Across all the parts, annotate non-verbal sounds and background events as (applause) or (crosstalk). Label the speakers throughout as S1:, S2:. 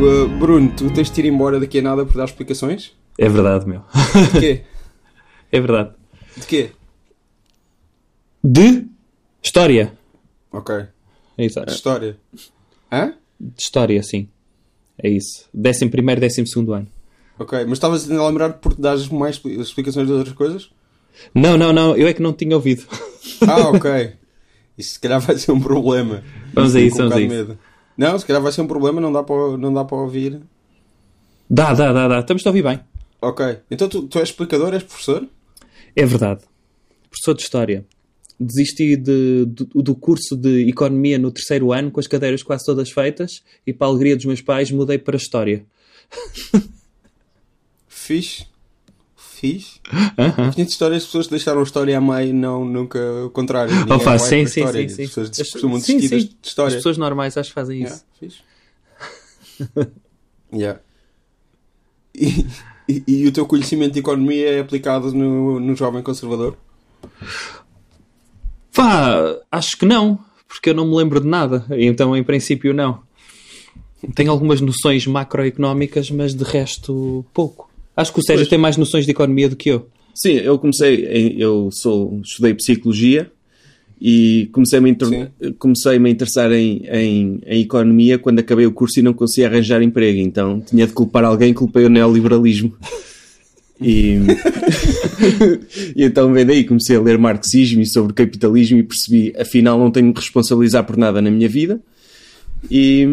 S1: Uh, Bruno, tu tens de ir embora daqui a nada por dar explicações?
S2: É verdade, meu.
S1: De quê? (laughs)
S2: É verdade.
S1: De quê?
S2: De história.
S1: Ok.
S2: É exato.
S1: História. Hã?
S2: De história, sim. É isso. Décimo primeiro, décimo segundo ano.
S1: Ok, mas estavas a lembrar porque dás mais expli- explicações de outras coisas?
S2: Não, não, não. Eu é que não tinha ouvido.
S1: Ah, ok. Isso se calhar vai ser um problema.
S2: Vamos a isso, vamos a
S1: de medo. Não, se calhar vai ser um problema, não dá para, não dá para ouvir.
S2: Dá, dá, dá, dá. Estamos a ouvir bem.
S1: Ok. Então tu, tu és explicador, és professor?
S2: É verdade. Professor de História. Desisti de- do, do curso de Economia no terceiro ano, com as cadeiras quase todas feitas, e para a alegria dos meus pais mudei para História.
S1: Fiz. Fiz. Conheço histórias de pessoas que deixaram a história a meio, não, nunca o contrário.
S2: Opa, sim, sim,
S1: história.
S2: sim, sim.
S1: As pessoas
S2: As-
S1: costumam
S2: sim,
S1: desistir
S2: sim.
S1: de história.
S2: As pessoas normais acho que fazem isso.
S1: Yeah, fiz. (laughs) Yeah. E, e, e o teu conhecimento de economia é aplicado no, no jovem conservador?
S2: Pá, acho que não, porque eu não me lembro de nada. Então, em princípio, não. Tenho algumas noções macroeconómicas, mas de resto, pouco. Acho que o Sérgio
S3: Pois.
S2: tem mais noções de economia do que eu.
S3: Sim, eu comecei, eu sou, estudei psicologia e comecei-me a, comecei-me a interessar em, em, em economia quando acabei o curso e não conseguia arranjar emprego. Então tinha de culpar alguém, culpei o neoliberalismo. (laughs) E, (laughs) e então veio daí, comecei a ler marxismo e sobre capitalismo e percebi, afinal não tenho de me responsabilizar por nada na minha vida. E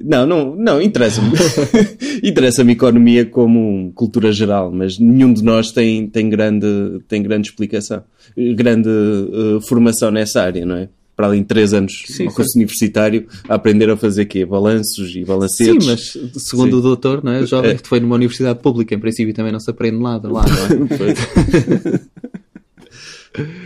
S3: não, não, não, interessa-me. (laughs) interessa-me economia como cultura geral, mas nenhum de nós tem, tem, grande, tem grande explicação, grande eh, formação nessa área, não é? Para além de três anos
S2: Sim,
S3: no curso universitário, a aprender a fazer quê? Balanços e
S2: Sim,
S3: balancetes.
S2: mas segundo
S3: Sim.
S2: o doutor, não é? jovem
S3: É.
S2: que foi numa universidade pública, em princípio também não se aprende nada lá, não é? (laughs) (laughs)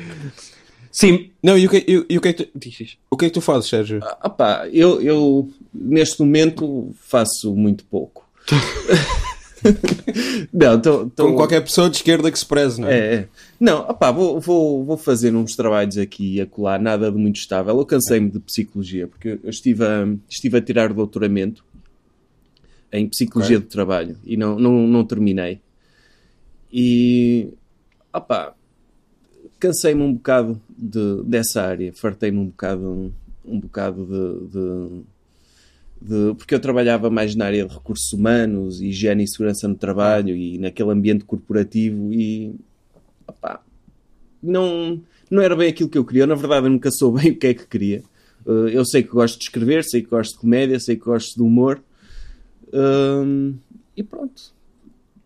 S2: Sim.
S1: Não, e o que, e, e o que é que tu,
S2: Diz, diz.
S1: o que é que tu fazes, Sérgio?
S3: Ah, pá, eu, eu neste momento faço muito pouco. (laughs) (laughs) não, tô, tô-
S1: Como qualquer pessoa de esquerda que se preze, não é?
S3: É, é. Não, opá, vou, vou, vou fazer uns trabalhos aqui e acolá, nada de muito estável. Eu cansei-me de psicologia, porque eu estive a, estive a tirar doutoramento em psicologia
S1: Ok.
S3: do trabalho e não, não, não terminei. E, opá, cansei-me um bocado de, dessa área, fartei-me um bocado, um bocado de, de- de- porque eu trabalhava mais na área de recursos humanos, higiene e segurança no trabalho e naquele ambiente corporativo e opá, não, não era bem aquilo que eu queria. Eu, na verdade, eu nunca soube bem o que é que queria. Uh, eu sei que gosto de escrever, sei que gosto de comédia, sei que gosto de humor. Hum, e pronto.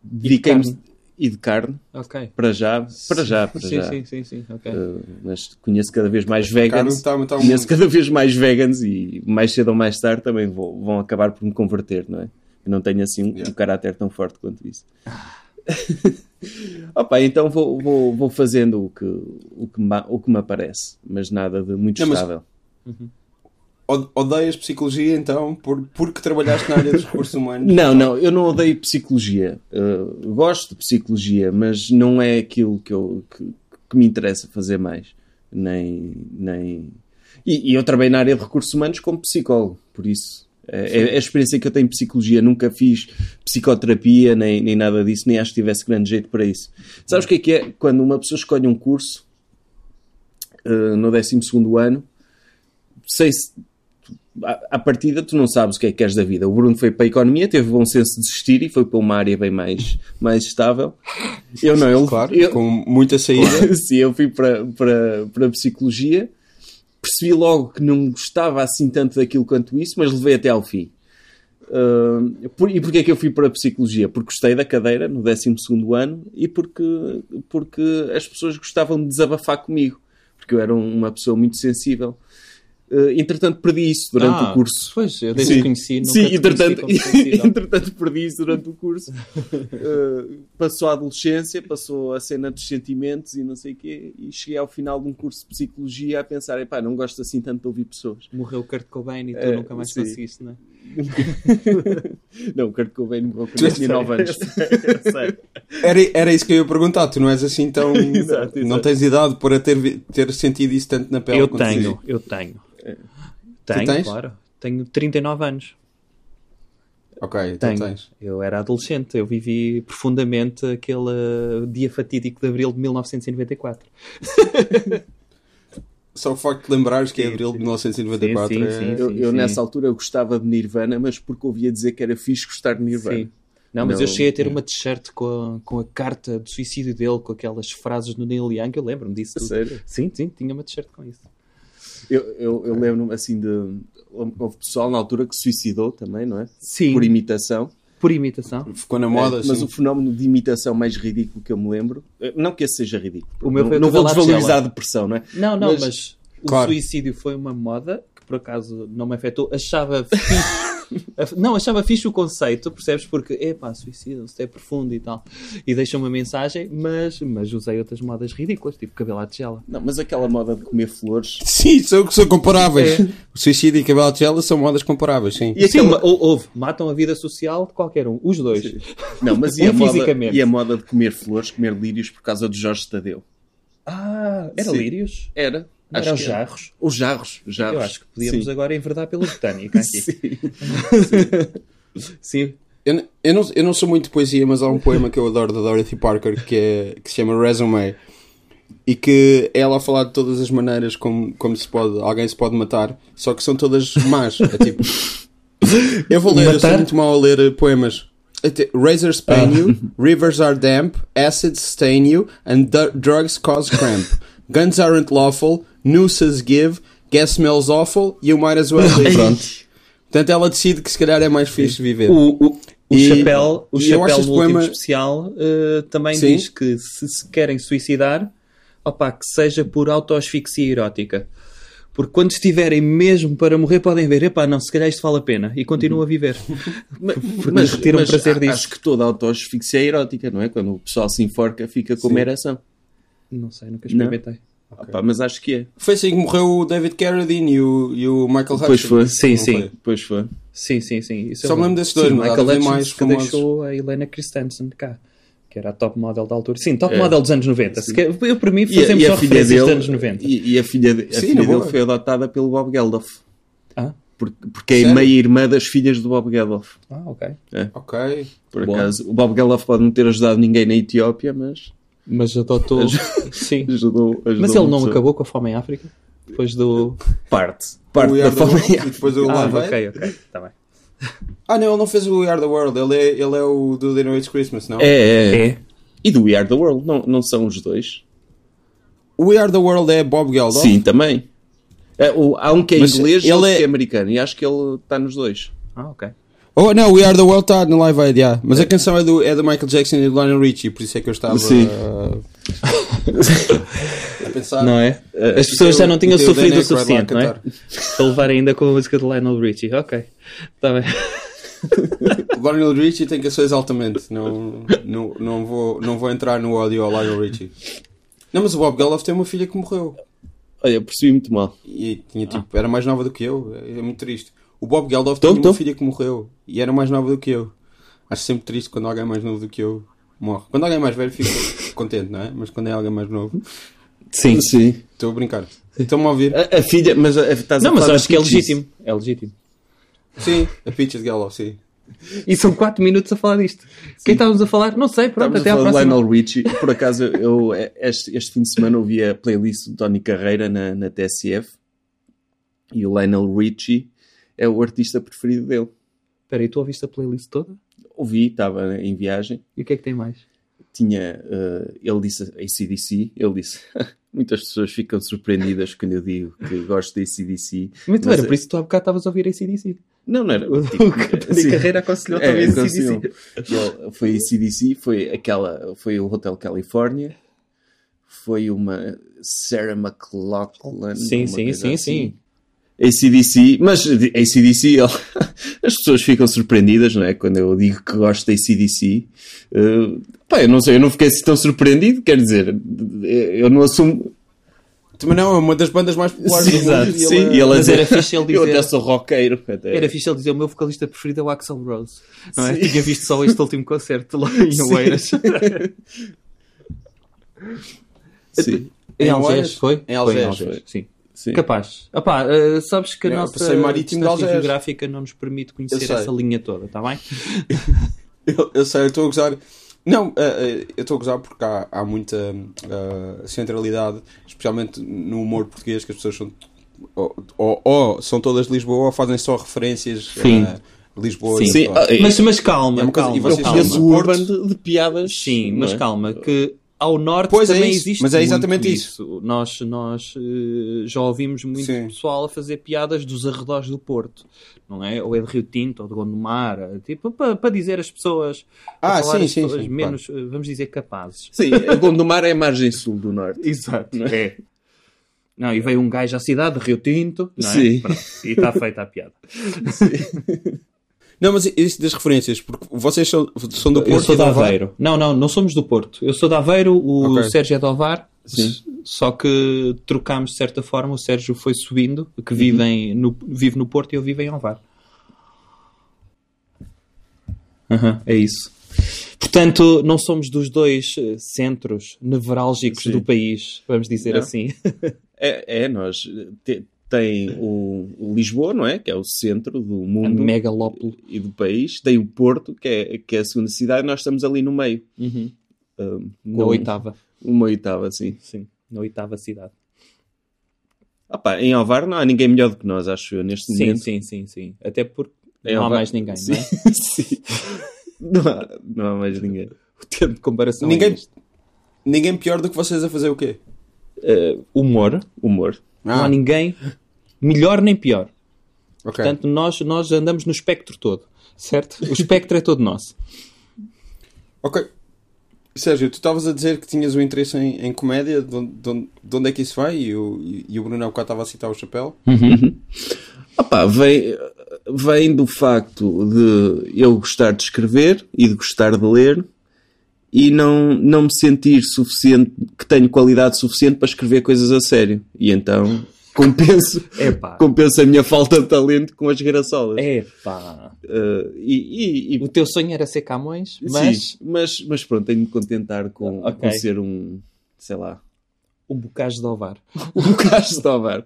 S3: Dediquei-me. E de carne,
S2: Ok.
S3: para já, para já, para
S2: sim,
S3: já.
S2: sim, sim, sim, ok.
S3: Uh, mas conheço cada vez mais vegans.
S1: está- está um-
S3: Conheço cada vez mais vegans e mais cedo ou mais tarde também vou- vão acabar por me converter, não é? Eu não tenho assim um,
S1: Yeah.
S3: um caráter tão forte quanto isso. (laughs) Opa, então vou, vou, vou fazendo o que, o, que me, o que me aparece, mas nada de muito
S1: Não, mas-
S3: estável.
S1: Od- Odeias psicologia, então, por, porque trabalhaste na área dos recursos (laughs) humanos?
S3: Não, não, eu não odeio psicologia. Uh, gosto de psicologia, mas não é aquilo que, eu, que, que me interessa fazer mais. Nem. nem... E, e eu trabalhei na área de recursos humanos como psicólogo, por isso. É, é a experiência que eu tenho em psicologia. Nunca fiz psicoterapia, nem, nem nada disso, nem acho que tivesse grande jeito para isso. Sabes o que é que é? Quando uma pessoa escolhe um curso uh, no 12 ano, sei se à, partida tu não sabes o que é que queres da vida. O Bruno foi para a economia, teve bom senso de desistir e foi para uma área bem mais, mais estável. Eu não, eu,
S1: Claro,
S3: eu,
S1: com muita saída. (laughs)
S3: Sim, eu fui para, para, para a psicologia, percebi logo que não gostava assim tanto daquilo quanto isso, mas levei até ao fim. Uh, por- e porquê é que eu fui para a psicologia? Porque gostei da cadeira no 12 ano e porque, porque as pessoas gostavam de desabafar comigo, porque eu era uma pessoa muito sensível. Uh, entretanto, perdi isso durante
S2: Ah,
S3: o curso.
S2: Pois, eu desde
S3: Sim.
S2: que conheci, nunca
S3: Sim,
S2: te conheci
S3: entretanto, (laughs) entretanto perdi isso durante o curso. Uh, (laughs) passou a adolescência, passou a cena dos sentimentos e não sei o quê, e cheguei ao final de um curso de psicologia a pensar, epá, não gosto assim tanto de ouvir pessoas.
S2: Morreu o Kurt Cobain e tu
S3: É,
S2: nunca mais
S3: sim.
S2: conseguiste, não é?
S3: Não, o Kurt Cobain morreu quando eu tinha 9 anos.
S1: Era, era isso que eu ia perguntar. Tu não és assim tão. (laughs)
S3: Exato,
S1: Não
S3: exato.
S1: tens idade para ter, ter sentido isso tanto na pele.
S2: Eu tenho, eu tenho. Tenho,
S1: tens?
S2: claro. Tenho 39 anos.
S1: Ok, então
S2: Tenho.
S1: tens.
S2: Eu era adolescente, eu vivi profundamente aquele dia fatídico de abril de 1994. (laughs)
S1: Só o facto de lembrares que é abril de
S2: sim.
S1: 1994
S2: Sim, sim,
S1: é...
S2: sim.
S3: Eu, eu
S2: sim.
S3: nessa altura eu gostava de Nirvana, mas porque ouvia dizer que era fixe gostar de Nirvana.
S2: Sim. Não, mas
S3: Não,
S2: eu cheguei a ter
S3: é.
S2: uma t-shirt com a, com a carta do suicídio dele, com aquelas frases do Neil Young, eu lembro-me disso
S3: sério?
S2: Sim, sim, tinha uma t-shirt com isso.
S3: Eu, eu, eu lembro-me assim de. Houve pessoal na altura que se suicidou também, não é?
S2: Sim,
S3: Por
S2: por,
S3: imitação.
S1: Ficou na moda,
S3: É, mas o fenómeno de imitação mais ridículo que eu me lembro. eh, Não que esse seja ridículo.
S2: O meu
S3: não, não vou desvalorizar a depressão, não é?
S2: Não, não,
S3: Mas-
S2: mas, o
S1: Claro.
S2: suicídio foi uma moda que por acaso não me afetou. Achava fixe. (laughs) Não, achava fixe o conceito, percebes? Porque, epá, suicídio-se, é profundo e tal. E deixa uma mensagem, mas, mas usei outras modas ridículas, tipo cabelo à tigela.
S3: Não, mas aquela moda de comer flores.
S1: Sim, são, são comparáveis. O suicídio e cabelo de gela são modas comparáveis, sim.
S3: E
S2: Sim,
S3: aquela-
S2: ou- houve, matam a vida social de qualquer um, os dois.
S3: Não, mas (laughs) e, a moda, e a moda de comer flores, comer lírios por causa do Jorge Tadeu?
S2: Ah, era
S3: Sim.
S2: lírios?
S3: Era.
S2: Não
S3: Acho
S2: era
S3: que
S2: jarros?
S3: Os jarros. os jarros.
S2: Eu acho que podíamos
S3: Sim.
S2: agora enverdar pela botânica (laughs) aqui.
S3: Sim.
S2: Sim.
S1: Eu, eu, não, eu não sou muito de poesia, mas há um poema que eu adoro da Dorothy Parker que, é, que se chama Resume e que é ela a falar de todas as maneiras como, como se pode, alguém se pode matar, só que são todas más. É tipo. (laughs) Eu vou ler, eu sou
S2: Matar?
S1: muito mal a ler poemas. Até- Razors pain you, rivers are damp, acids stain you, and drugs cause cramp. (laughs) Guns aren't lawful, nooses give, gas smells awful, you might as well live.
S2: Pronto.
S1: Portanto, ela decide que se calhar é mais fixe viver.
S2: O, o, o
S1: E-
S2: chapéu, o
S1: e
S2: chapéu no último
S1: poema-
S2: especial eh, também
S1: Sim.
S2: diz que se se querem suicidar, opá, que seja por autoasfixia erótica. Porque quando estiverem mesmo para morrer, podem ver, epá, não, se calhar isto vale a pena. E continuam a viver. (laughs)
S3: Mas,
S2: Porque retiram prazer disso.
S3: acho que toda autoasfixia é erótica, não é? Quando o pessoal se enforca, fica com uma ereção.
S2: Não sei, nunca experimentei.
S3: Ah, pá, mas acho que é.
S1: Foi assim que morreu o David Carradine e o, e o Michael
S3: Pois
S1: Hutchins.
S3: foi.
S2: Sim, sim.
S1: foi?
S3: Pois foi.
S2: Sim, sim, sim. Isso
S1: Só
S2: é
S1: me lembro desses dois,
S2: Sim, Michael Hutchins
S1: mais
S2: que
S1: famosos.
S2: deixou a Helena Christensen cá. Que era a top model da altura. Sim, top
S3: É.
S2: model dos anos 90. Se quer- eu, para mim,
S3: E
S2: fazemos
S3: e a
S2: só
S3: filha
S2: referências
S3: dele,
S2: dos anos 90.
S3: E, e a filha, de- a
S1: Sim,
S3: filha
S1: na
S3: dele
S1: boa.
S3: foi adotada pelo Bob Geldof.
S2: Ah,
S3: Porque, porque é
S1: Sério?
S3: meia irmã das filhas do Bob Geldof.
S2: ah, ok.
S1: Ok.
S3: Por
S2: Boa.
S3: acaso, o Bob Geldof pode não ter ajudado ninguém na Etiópia, mas
S2: Mas adotou. Sim.
S3: ajudou, ajudou
S2: Mas ele não
S3: pessoa.
S2: acabou com a fome em África? Depois do.
S3: Parte. Parte da
S1: Are the
S3: família.
S1: World, e depois o
S2: Ah, ok, ok. Está bem.
S1: Ah, não, ele não fez o We Are the World. Ele é, ele é o do They Know It's Christmas, não?
S3: É, é,
S2: É.
S3: E do We Are the World, não, não são os dois?
S1: O We Are the World é Bob Geldof?
S3: Sim, também. É, o- há um que é
S1: Mas
S3: inglês e
S1: ele
S3: outro
S1: é-
S3: que é americano. E acho que ele está nos dois.
S2: Ah, ok.
S1: Oh, não, We Are the World está no Live Aid, yeah. Mas a canção é do, é do Michael Jackson e do Lionel Richie, por isso é que eu estava
S3: Sim.
S1: a pensar.
S2: Não é?
S3: Eh,
S2: As pessoas já não tinham sofrido o suficiente, não é? Para levar ainda com a música de Lionel Richie. Ok. Está bem. (laughs)
S1: Lionel Richie tem canções altamente. Não, não, não, vou, não vou entrar no ódio ao Lionel Richie. Não, mas o Bob Geldof tem uma filha que morreu.
S3: Olha, percebi muito mal.
S1: E tinha, tipo, era mais nova do que eu. É muito triste. O Bob Geldof tinha uma filha que morreu. E era mais nova do que eu. Acho sempre triste quando alguém mais novo do que eu morre. Quando alguém é mais velho fico (laughs) contente, não é? Mas quando é alguém mais novo...
S2: Sim.
S3: Sim.
S1: Estou a brincar. Estão-me a ouvir?
S3: A, a filha, mas a, estás
S2: Não,
S3: a
S2: mas acho que é legítimo. É legítimo.
S1: Sim, a Peaches Geldof, sim.
S2: E são 4 minutos a falar disto. Quem estávamos a falar? Não sei, pronto,
S3: Estamos
S2: até
S3: a
S2: à próxima.
S3: Lionel Richie. Por acaso, eu este, este fim de semana ouvi a playlist do Tony Carreira na, na TSF e o Lionel Richie é o artista preferido dele.
S2: Espera aí, tu ouviste a playlist toda?
S3: Ouvi, estava em viagem,
S2: E o que é que tem mais?
S3: tinha, eh, ele disse ACDC, ele disse, (laughs) muitas pessoas ficam surpreendidas quando eu digo que gosto de ACDC.
S2: Muito
S3: Mas,
S2: era
S3: eh,
S2: por isso que tu há bocado estavas a ouvir ACDC.
S3: Não, não era. (laughs)
S2: O
S3: tipo,
S2: Catani
S3: sim.
S2: Carreira aconselhou-te a
S3: É, aconselhou.
S2: ACDC.
S3: Foi ACDC, foi aquela, foi o Hotel California, foi uma Sarah McLachlan.
S2: Sim, sim, sim,
S3: assim.
S2: sim.
S3: ACDC, mas ACDC, (laughs) as pessoas ficam surpreendidas, não é? Quando eu digo que gosto de ACDC. Uh, pá, eu não sei, eu não fiquei assim tão surpreendido, quer dizer, eu não assumo.
S1: Também não, é uma das bandas mais populares
S3: Sim,
S1: do mundo.
S3: exato,
S1: e
S3: sim,
S1: ele é-
S3: e ele a
S2: Mas
S3: dizer,
S2: era fixe ele (laughs)
S3: Eu
S2: dizer-
S3: até sou roqueiro. Até.
S2: Era fixe ele dizer o meu vocalista preferido é o Axel Rose. Não é?
S3: Sim.
S2: Tinha visto só este último concerto lá em (laughs) Oeiras.
S3: Sim.
S2: Em
S1: Em
S2: Algés, foi?
S1: Em Algés,
S2: Foi
S3: foi.
S2: sim.
S3: Sim.
S2: Capaz. Epá, eh, sabes que a
S1: Eu
S2: nossa distância
S1: Algés.
S2: geográfica não nos permite conhecer essa linha toda, está bem? (laughs)
S1: Eu, eu sei, eu estou a gozar. Não, eh, eh, eu estou a gozar porque há, há muita centralidade, especialmente no humor português, que as pessoas são ou, ou- ou são todas de Lisboa ou fazem só referências
S2: Sim.
S1: a Lisboa.
S2: Sim.
S1: e
S3: Sim,
S2: Mas, mas calma,
S1: É uma coisa-
S2: calma,
S1: e vocês
S2: calma.
S3: Conheço
S1: Calma.
S3: o Urban de, de piadas.
S2: Sim,
S3: não
S2: mas
S3: é?
S2: calma, que ao norte
S1: Pois é
S2: também
S1: isso,
S2: existe
S1: mas é exatamente isso.
S2: Nós, nós eh, já ouvimos muito
S1: Sim.
S2: pessoal a fazer piadas dos arredores do Porto, não é? Ou é de Rio Tinto, ou de Gondomar, eh, tipo, para dizer as pessoas,
S1: Ah, sim,
S2: as
S1: sim,
S2: pessoas
S1: sim,
S2: menos, eh, vamos dizer, capazes.
S3: Sim, a Gondomar é a margem sul do norte. (laughs)
S2: Exato. É. Não, e veio um gajo à cidade de Rio Tinto, não é?
S3: Sim.
S2: Pronto, e está feita a piada. (laughs)
S1: Não, mas isso das referências, porque vocês são, são do Porto
S2: Eu sou de
S1: Aveiro.
S2: Não, não, não somos do Porto. Eu sou de Aveiro, o
S1: Ok.
S2: Sérgio é de Ovar.
S3: Sim.
S2: Só que trocámos de certa forma. O Sérgio foi subindo, que vive, em- no, vive no Porto e eu vivo em Ovar. Aham, é isso. Portanto, não somos dos dois eh, centros nevrálgicos
S3: Sim.
S2: do país, vamos dizer
S3: Não.
S2: assim.
S3: É, é nós. te- tem o, Lisboa, não é? Que é o centro do
S2: A
S3: mundo
S2: megalópole.
S3: e do país. Tem o Porto, que é, que é a segunda cidade, e nós estamos ali no meio.
S2: Uhum.
S3: Um,
S2: Na oitava.
S3: Uma oitava, sim.
S2: Sim, na oitava cidade.
S3: Ah pá, em Alvar não há ninguém melhor do que nós, acho eu, neste
S2: Sim,
S3: momento.
S2: sim, sim, sim. Até porque
S3: Em
S2: não há
S3: Alvar-
S2: mais ninguém,
S3: sim.
S2: não é? (laughs)
S3: sim. Não há, não há mais ninguém. (laughs)
S2: O termo de comparação
S1: Ninguém-
S2: é este.
S1: Ninguém pior do que vocês a fazer o quê?
S2: Eh, humor.
S3: Humor.
S2: Não
S1: Ah,
S2: há ninguém melhor nem pior.
S1: ok.
S2: Portanto, nós, nós andamos no espectro todo, certo? O espectro é todo nosso.
S1: Ok. Sérgio, tu estavas a dizer que tinhas um interesse em, em comédia, de onde, de onde- de onde é que isso vai? E o, e, o Bruno há bocado estava a citar o chapéu.
S3: Ah pá, vem, vem do facto de eu gostar de escrever e de gostar de ler e não, não me sentir suficiente, que tenho qualidade suficiente para escrever coisas a sério. E então (laughs) compenso,
S2: Epá.
S3: compenso a minha falta de talento com as graçolas.
S2: Epá.
S3: Uh, e, e- e-
S2: O teu sonho era ser Camões, mas
S3: sim, mas, mas pronto, tenho de me contentar com,
S2: Ok.
S3: com ser um, sei lá,
S2: um bocage de ovar.
S3: um caso de ovar.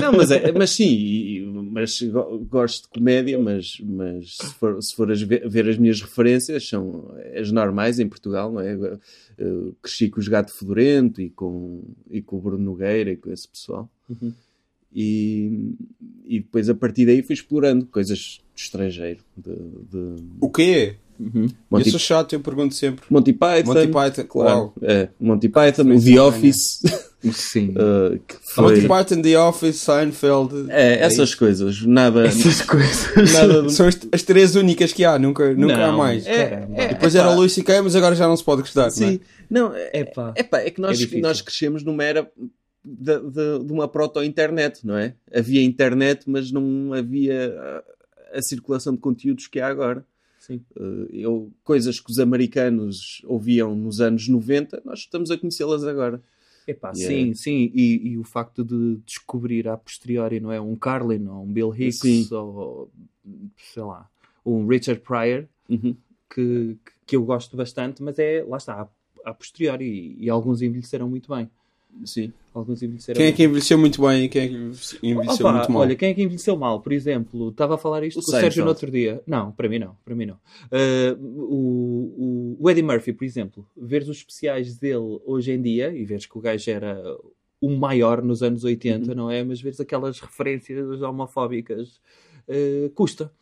S3: Não, mas, é, mas sim, mas go- gosto de comédia, mas, mas se for, se for as ver, ver as minhas referências, são as normais em Portugal, não é? Eu cresci com os Gato Fedorento e com, e com o Bruno Nogueira e com esse pessoal.
S2: Uhum.
S3: E, e depois a partir daí fui explorando coisas do estrangeiro, de, de
S1: O quê?
S2: Uhum.
S3: Monty,
S1: Eu sou chato, eu pergunto sempre.
S3: Monty Python.
S1: Monty Python,
S3: Claro, é, Monty Python, o The
S1: é
S3: Office,
S2: Sim. (laughs)
S3: uh, que
S1: Monty
S3: foi...
S1: Python, The Office, Seinfeld.
S3: É, essas coisas, nada,
S2: Essas (laughs) coisas.
S3: nada de (laughs)
S1: São as, as três únicas que há, nunca, nunca há
S2: Não,
S1: mais.
S2: é-
S3: É,
S2: é-
S1: Depois
S3: epá,
S1: era o Luís C.K., mas agora já não se pode gostar.
S3: Sim. Não, é,
S2: Epá.
S3: epá, é que nós,
S2: É
S3: nós crescemos numa era de, de- de uma proto-internet, não é? Havia internet, mas não havia a, a circulação de conteúdos que há agora.
S2: Sim.
S3: Uh, eu, coisas que os americanos ouviam nos anos 90, nós estamos a conhecê-las agora.
S2: Epá,
S3: Yeah.
S2: Sim, sim. E, e o facto de descobrir a posteriori, não é? Um Carlin ou um Bill Hicks
S3: Sim.
S2: ou sei lá, um Richard Pryor
S3: Uhum.
S2: que, que eu gosto bastante, mas é, lá está, a, a posteriori e, e alguns envelheceram muito bem.
S3: Sim.
S2: Alguns envelheceram
S1: Quem é que envelheceu muito bem e quem é que envelheceu
S2: Opa,
S1: muito mal?
S2: Olha, quem é que envelheceu mal? Por exemplo, estava a falar isto
S3: O
S2: com o Sérgio no outro dia. Não, para mim não, para mim não. Uh, o, o, Eddie Murphy, por exemplo, veres os especiais dele hoje em dia e veres que o gajo era o maior nos anos 80,
S3: Uhum.
S2: não é? Mas veres aquelas referências homofóbicas, uh, custa.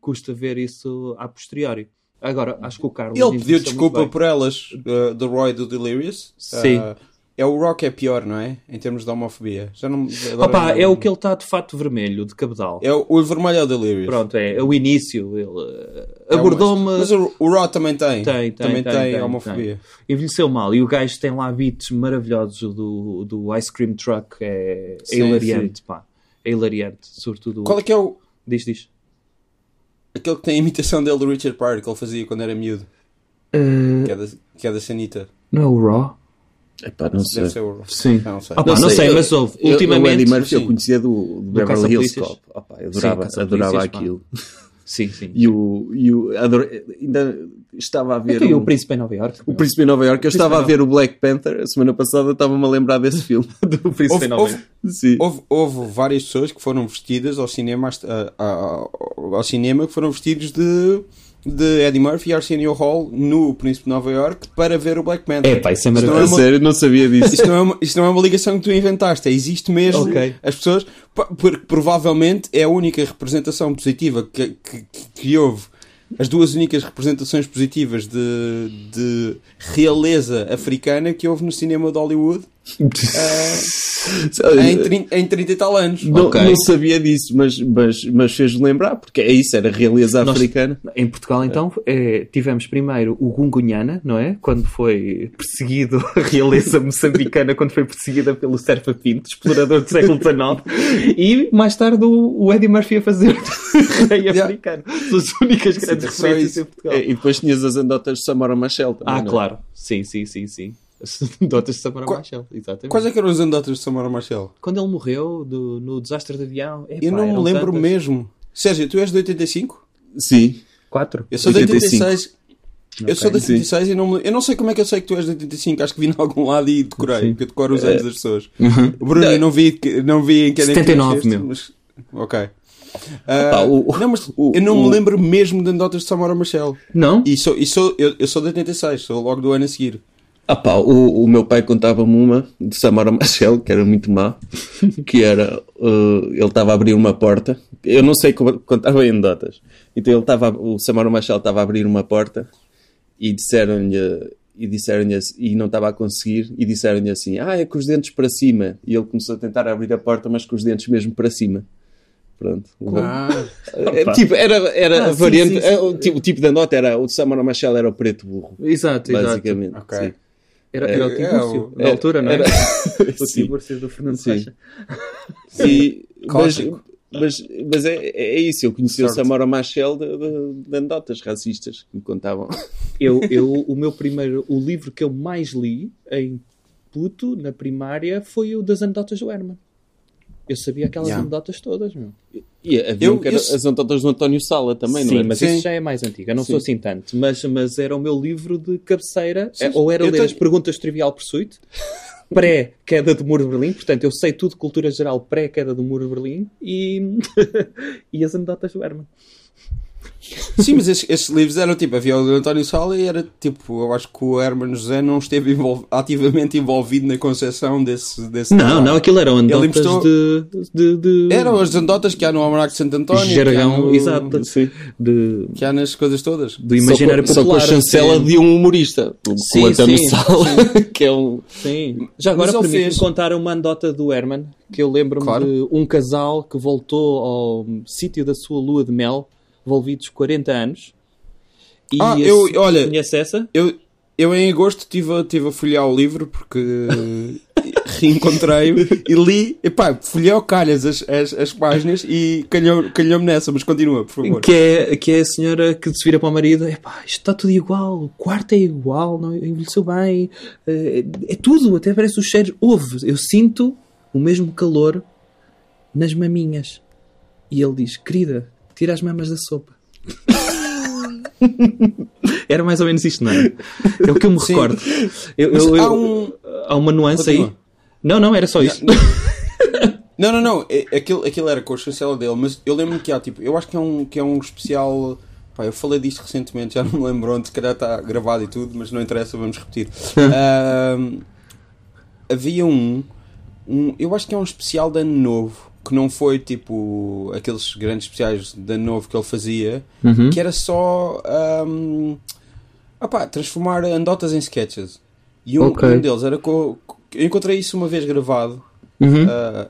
S2: Custa ver isso a posteriori. Agora, acho que o Carlos.
S1: Ele pediu desculpa por elas, uh, do Roy do Delirious.
S2: Sim.
S1: Uh, é o Rock é pior, não é? Em termos de homofobia. Já não,
S2: Opa, é o que ele está de fato vermelho, de cabedal.
S1: É o, o vermelho é o Delirious.
S2: Pronto, é, é o início. Ele uh,
S1: É
S2: abordou-me.
S1: Mas o, o Raw também tem.
S2: Tem, tem,
S1: também
S2: tem,
S1: tem,
S2: tem,
S1: homofobia.
S2: envelheceu mal. E o gajo tem lá beats maravilhosos do, do Ice Cream Truck. É, é
S3: Sim,
S2: hilariante, pá. É é hilariante. Sobretudo.
S1: Qual é que é o.
S2: Diz, diz.
S1: Aquele que tem a imitação dele do Richard Pryor que ele fazia quando era miúdo,
S2: Uh,
S1: que é da, que é da Sanita.
S2: não é o Raw?
S3: Epá, não sei.
S1: Deve ser o.
S2: Sim.
S1: Não sei.
S2: Ah, pá, não sei,
S3: eu-
S2: mas houve.
S3: eu-
S2: Ultimamente-
S3: O Eddie Murphy eu conhecia do, do Beverly Hills. Cop. Opa, eu adorava,
S2: Sim,
S3: adorava
S2: pá.
S3: aquilo.
S2: Sim, sim.
S3: E o. E o adorei- ainda estava a ver.
S2: Então, e
S3: um-
S2: o Príncipe em Nova York?
S3: o Príncipe em Nova York. Eu estava a ver o Black Panther a semana passada, estava-me a lembrar desse filme. (laughs)
S2: do Príncipe
S1: Houve,
S2: em Nova
S1: houve,
S2: York.
S3: Sim.
S1: houve, houve várias pessoas que foram vestidas ao cinema, a- a- ao cinema que foram vestidos de, de Eddie Murphy e Arsenio Hall no Príncipe de Nova York para ver o Black Panther.
S2: É, pá, isso é
S1: Isto não
S3: A
S2: maravilhoso.
S1: uma-
S3: sério, não sabia disso.
S1: Isto não, é uma, isto não é uma ligação que tu inventaste, é, existe mesmo.
S2: Ok.
S1: As pessoas, porque provavelmente é a única representação positiva que, que, que- que houve. As duas únicas representações positivas de, de realeza africana que houve no cinema de Hollywood em, trin- em 30 e tal anos.
S3: Não,
S2: Ok.
S3: não sabia disso, mas, mas, mas fez-me lembrar, porque é isso, era realeza
S2: Nós-
S3: africana.
S2: Em Portugal, então, é, tivemos primeiro o Gungunhana, não é? Quando foi perseguido (laughs) a realeza moçambicana, quando foi perseguida pelo Serfa Pinto, explorador do século XIX, e mais tarde o, o Eddie Murphy a fazer rei
S1: Yeah.
S2: africano. São as únicas grandes referências em Portugal.
S3: É, e depois tinhas as andotas de Samora Machel também.
S2: ah,
S3: não é?
S2: claro. Sim, sim, sim, sim. (laughs) As Dotas de Samara Machel, exatamente.
S1: Quais é que eram os andotas de Samara Marcelo?
S2: Quando ele morreu do- no desastre de avião. epá,
S1: Eu não me lembro
S2: tantas.
S1: mesmo. Sérgio, tu és de 85?
S3: Sim.
S2: Quatro?
S1: Eu sou de
S3: 85.
S1: 86. Eu sou de
S3: sim.
S1: 86 e não, me- eu não sei como é que eu sei que tu és de 85. Acho que vi em algum lado e decorei,
S2: Sim.
S1: porque eu decoro os anos das pessoas.
S2: Uhum.
S1: Bruno, eu não vi, não vi em que ano é que
S2: 79, meu.
S1: Mas... Ok. Ah,
S3: Pá, o-
S1: não, mas
S3: o-
S1: eu não
S3: o-
S1: me lembro mesmo de andotas de Samora Marcelo.
S2: Não?
S1: E, sou, e sou, eu, eu sou de 86, sou logo do ano a seguir.
S3: Ah pá, o, o meu pai contava-me uma de Samara Machel, que era muito má, que era, uh, ele estava a abrir uma porta, eu não sei como contava em datas, então ele estava, o Samara Machel estava a abrir uma porta e disseram-lhe, e disseram-lhe, assim- e não estava a conseguir, e disseram-lhe assim, ah, é com os dentes para cima, e ele começou a tentar abrir a porta, mas com os dentes mesmo para cima. Pronto.
S1: Ah,
S3: É, tipo, era, era
S2: Ah,
S3: a
S2: sim,
S3: variante,
S2: sim, sim.
S3: é, o, tipo, o tipo da nota era, o de Samara Machel era o preto burro,
S2: Exato, exato.
S3: basicamente.
S1: ok.
S3: sim.
S2: Era, era o
S1: É,
S2: Tibúrcio,
S1: é,
S2: na altura, não é?
S3: Era- (laughs)
S2: O (laughs)
S3: Sim.
S2: Tibúrcio do Fernando
S3: Sim.
S2: Sacha. (laughs)
S3: E, mas, mas, mas é, é isso, eu conheci o
S1: Sorte.
S3: Samora Machel de, de, de anedotas racistas que me contavam.
S2: Eu, eu, o meu primeiro, o livro que eu mais li em puto, na primária, foi o das anedotas do Herman. Eu sabia aquelas
S1: Yeah.
S2: anedotas todas, meu.
S3: E havia
S1: Eu-
S3: um que era
S1: eu-
S3: as anedotas do António Sala também,
S2: Sim,
S3: não é?
S2: mas
S1: Sim.
S2: isso já é mais antigo. Eu não
S3: Sim.
S2: sou assim tanto. Mas, mas era o meu livro de cabeceira.
S1: Sim,
S2: É, ou era ler
S1: tenho-
S2: as perguntas Trivial Pursuit, (laughs) pré-queda do Muro de Berlim. Portanto, eu sei tudo de cultura geral pré-queda do Muro de Berlim. E, (laughs) e as anedotas do Herman.
S1: Sim, mas esses, esses livros eram tipo, havia o do António Sala e era tipo, eu acho que o Hermano José não esteve envol- ativamente envolvido na concepção desse, desse
S2: Não,
S1: trabalho.
S2: não, aquilo eram anedotas
S1: emprestou-
S2: de, de, de-
S1: Eram as anedotas que há no Almanac de Santo António, que há,
S2: Jargão,
S1: no-
S2: exato.
S3: Sim.
S2: de,
S1: que há nas coisas todas.
S2: do imaginário
S3: só, com-
S2: popular.
S3: Só com a chancela
S2: sim.
S3: de um humorista, o
S2: Sim,
S3: o António
S2: sim,
S3: Sala, (laughs) que é um...
S2: Sim. Já agora permite-me
S1: fez-
S2: contar uma anedota do Herman, que eu lembro-me
S1: Claro.
S2: de um casal que voltou ao sítio da sua lua de mel, envolvidos 40 anos. E
S1: Ah,
S2: esse-
S1: eu- olha-
S2: Conhece essa?
S1: Eu, eu em agosto estive a, tive a folhear o livro porque reencontrei-o e li, epá, folhei ao calhas as, as, as páginas e calhou- calhou-me nessa, mas continua, por favor.
S2: Que é, que é a senhora que se vira para o marido: Epá, isto está tudo igual, o quarto é igual, não envelheceu bem, eh, é tudo, até parece os cheiros. Houve, eu sinto o mesmo calor nas maminhas. E ele diz: Querida, tira as mamas da sopa. (laughs) Era mais ou menos isto, não é? É o que eu me
S1: Sim.
S2: recordo. Eu- eu-
S1: há um-
S2: há uma nuance aí.
S1: Continua.
S2: Não, não, era só isso.
S1: Não, não, não, é- aquilo, aquilo era com a chancela dele, mas eu lembro-me que há, tipo, eu acho que é um, que é um especial. Pá, eu falei disto recentemente, já não me lembro onde, se calhar está gravado e tudo, mas não interessa, vamos repetir. (laughs) Ahm, havia um, um, eu acho que é um especial de Ano Novo, que não foi tipo aqueles grandes especiais de Ano Novo que ele fazia,
S2: Uhum.
S1: que era só opá, transformar anedotas em sketches. E um,
S2: Ok.
S1: um deles era com. Eu encontrei isso uma vez gravado
S2: Uhum.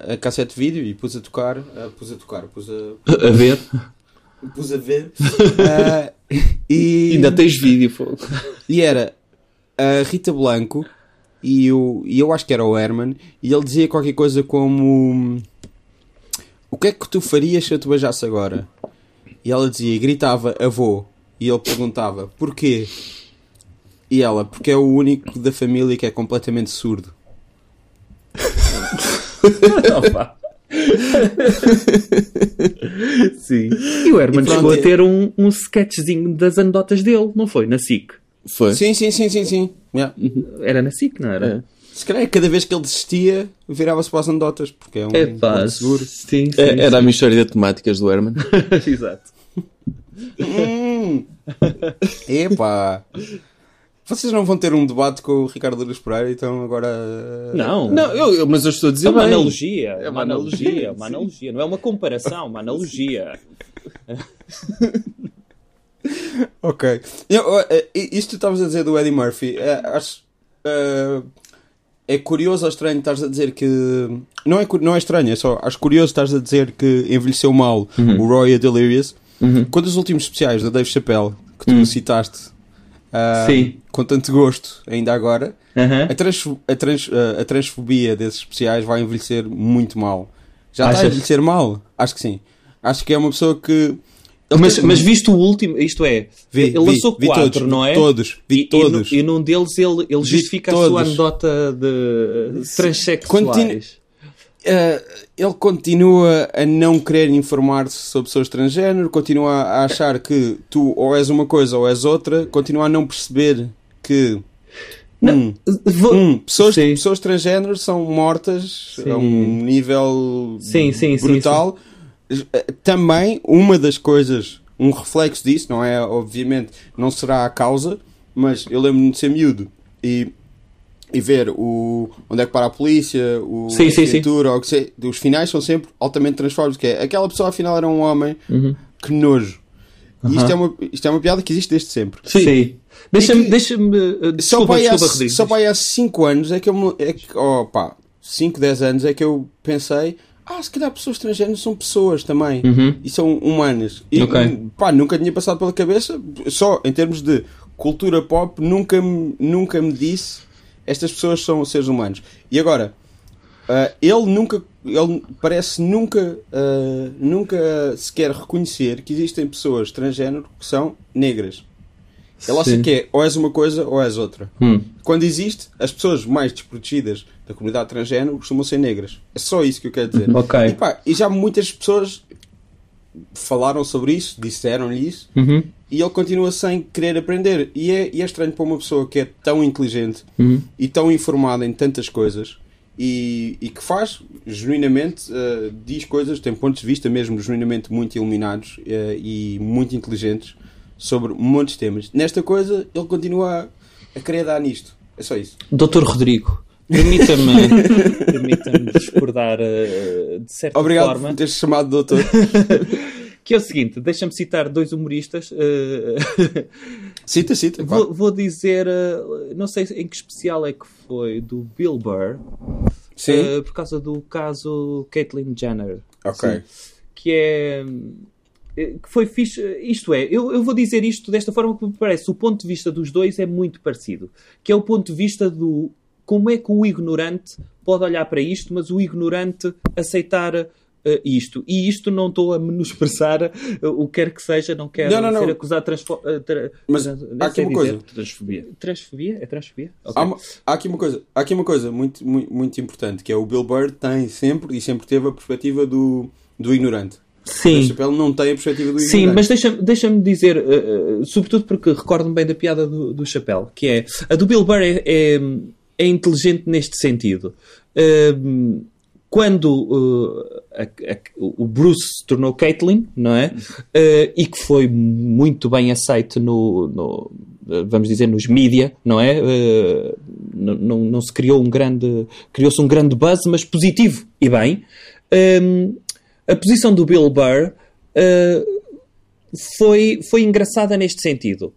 S1: a, a cassete vídeo e pus a tocar, ah, pus a tocar, pus a,
S2: A ver. (laughs)
S1: pus a ver. Ah, e, (laughs)
S3: Ainda tens vídeo, fogo.
S1: e era a Rita Blanco e, o, e eu acho que era o Herman, e ele dizia qualquer coisa como. O que é que tu farias se eu te beijasse agora? E ela dizia, e gritava, avô. E ele perguntava, porquê? E ela, porque é o único da família que é completamente surdo.
S2: Opa. (laughs) Sim. E o Herman
S1: E pronto,
S2: chegou a
S1: é-
S2: ter um, um sketchzinho das anedotas dele, não foi? Na SIC.
S3: Foi.
S1: Sim, sim, sim, sim, sim. Yeah.
S2: Era na SIC, não era?
S3: É.
S1: Se calhar cada vez que ele desistia, virava-se para as anedotas, porque é um
S2: Epá,
S1: porto seguro.
S2: sim, sim.
S3: É, Era a mistória de temáticas do Herman.
S2: sim. (laughs) Exato.
S1: Hum. Epá! Vocês não vão ter um debate com o Ricardo Luz Pereira, então agora.
S2: Não.
S3: Não, eu, eu- mas eu estou a dizer
S2: É uma
S3: bem.
S2: analogia,
S3: É
S2: uma
S3: uma
S2: analogia,
S3: analogia,
S2: uma analogia, não é uma comparação, uma analogia. (laughs)
S1: Ok. Eu, eh, isto que tu estavas a dizer do Eddie Murphy, eh, acho. eh, é curioso ou estranho estás a dizer que. Não é, não é estranho, é só. Acho curioso estás a dizer que envelheceu mal o Roy a Delirious. Quando os últimos especiais da Dave Chappelle, que tu citaste ah,
S2: Sim.
S1: com tanto gosto, ainda agora,
S2: Aham.
S1: a, transfo- a, trans- a- a transfobia desses especiais vai envelhecer muito mal. Já está a
S2: Achas?
S1: envelhecer mal? Acho que sim. Acho que é uma pessoa que.
S2: Mas, mas visto o último, isto é,
S1: Vi,
S2: ele lançou
S1: vi
S2: quatro,
S1: todos,
S2: não é?
S1: todos, vi
S2: e, e
S1: todos.
S2: no- E, num deles ele, ele justifica a sua
S1: todos.
S2: anedota de transexuais.
S1: Continu- Uh, ele continua a não querer informar-se sobre pessoas transgênero, continua a achar que tu ou és uma coisa ou és outra, continua a não perceber que hum,
S2: Vou-
S1: hum, pessoas,
S2: Sim.
S1: pessoas transgênero são mortas
S2: Sim.
S1: a um nível
S2: Sim, sim, sim,
S1: brutal. Uh, Também uma das coisas, um reflexo disso, não é obviamente, não será a causa, mas eu lembro-me de ser miúdo e e ver o, onde é que para a polícia, o
S2: Sim, sim,
S1: a
S2: sim.
S1: cintura, ou que os finais são sempre altamente transfóbicos, que é aquela pessoa afinal era um homem,
S2: Uhum.
S1: que nojo. E isto é, uma, isto é uma piada que existe desde sempre.
S2: Sim. Deixa-me.
S1: E
S2: Deixa-me uh,
S1: Só para, aí há,
S2: desculpa, Rodrigo.
S1: só para aí há 5 anos é que eu me, é que, oh pá, 5, 10 anos é que eu pensei, ah, se calhar pessoas transgêneras são pessoas também.
S2: Uhum.
S1: E são humanas. E
S2: Ok.
S1: pá, nunca tinha passado pela cabeça, só em termos de cultura pop, nunca me, nunca me disse estas pessoas são seres humanos. E agora, ah, ele nunca, ele parece nunca, ah, nunca sequer reconhecer que existem pessoas transgênero que são negras. Ele acha que é ou és uma coisa ou és outra.
S2: Hum.
S1: Quando existe, as pessoas mais desprotegidas da comunidade transgênero costumam ser negras. É só isso que eu quero dizer. E, pá, e já muitas pessoas falaram sobre isso, disseram-lhe isso,
S2: Uhum.
S1: e ele continua sem querer aprender. E é, e é estranho para uma pessoa que é tão inteligente
S2: Uhum.
S1: e tão informada em tantas coisas e, e que faz genuinamente, eh, diz coisas, tem pontos de vista mesmo genuinamente muito iluminados eh, e muito inteligentes sobre muitos temas. Nesta coisa, ele continua a, a querer dar nisto. É só isso.
S2: Doutor Rodrigo, permita-me (laughs) permita-me discordar uh, de certa
S1: Obrigado
S2: forma.
S1: por teres chamado doutor. (laughs)
S2: Que é o seguinte, deixa-me citar dois humoristas. uh,
S1: cita, cita.
S2: vou, vou dizer, uh, não sei em que especial é que foi, do Bill Burr,
S1: Sim.
S2: por causa do caso Caitlyn Jenner.
S1: ok.
S2: Sim. Que é. Que foi fixe. Isto é, eu, eu vou dizer isto desta forma que me parece. O ponto de vista dos dois é muito parecido. Que é o ponto de vista do como é que o ignorante pode olhar para isto, mas o ignorante aceitar uh, isto. E isto não estou a menosprezar uh, o que quer que seja, não quero
S1: Não, não, não.
S2: ser acusado de transfo... uh, tra...
S1: Mas
S2: trans-
S1: há aqui uma
S2: dizer.
S1: coisa.
S2: Transfobia. Transfobia? É transfobia? Ok.
S1: Há, uma- há aqui uma coisa, há aqui uma coisa muito, muito, muito importante, que é o Bill Burr tem sempre e sempre teve a perspectiva do, do ignorante. O
S2: Sim.
S1: Chappelle não tem a perspectiva do ignorante.
S2: Sim, mas deixa-me deixa dizer, uh, uh, sobretudo porque recordo-me bem da piada do, do Chapéu, que é a do Bill Burr é, é, é inteligente neste sentido. Uh, quando uh, a- a- o Bruce se tornou Caitlyn, não é? Uh, e que foi muito bem aceito no, no, uh, vamos dizer, nos mídia, não é? Uh, não, se criou um grande, criou-se um grande buzz, mas positivo e bem. Um, a posição do Bill Burr foi, foi engraçada neste sentido.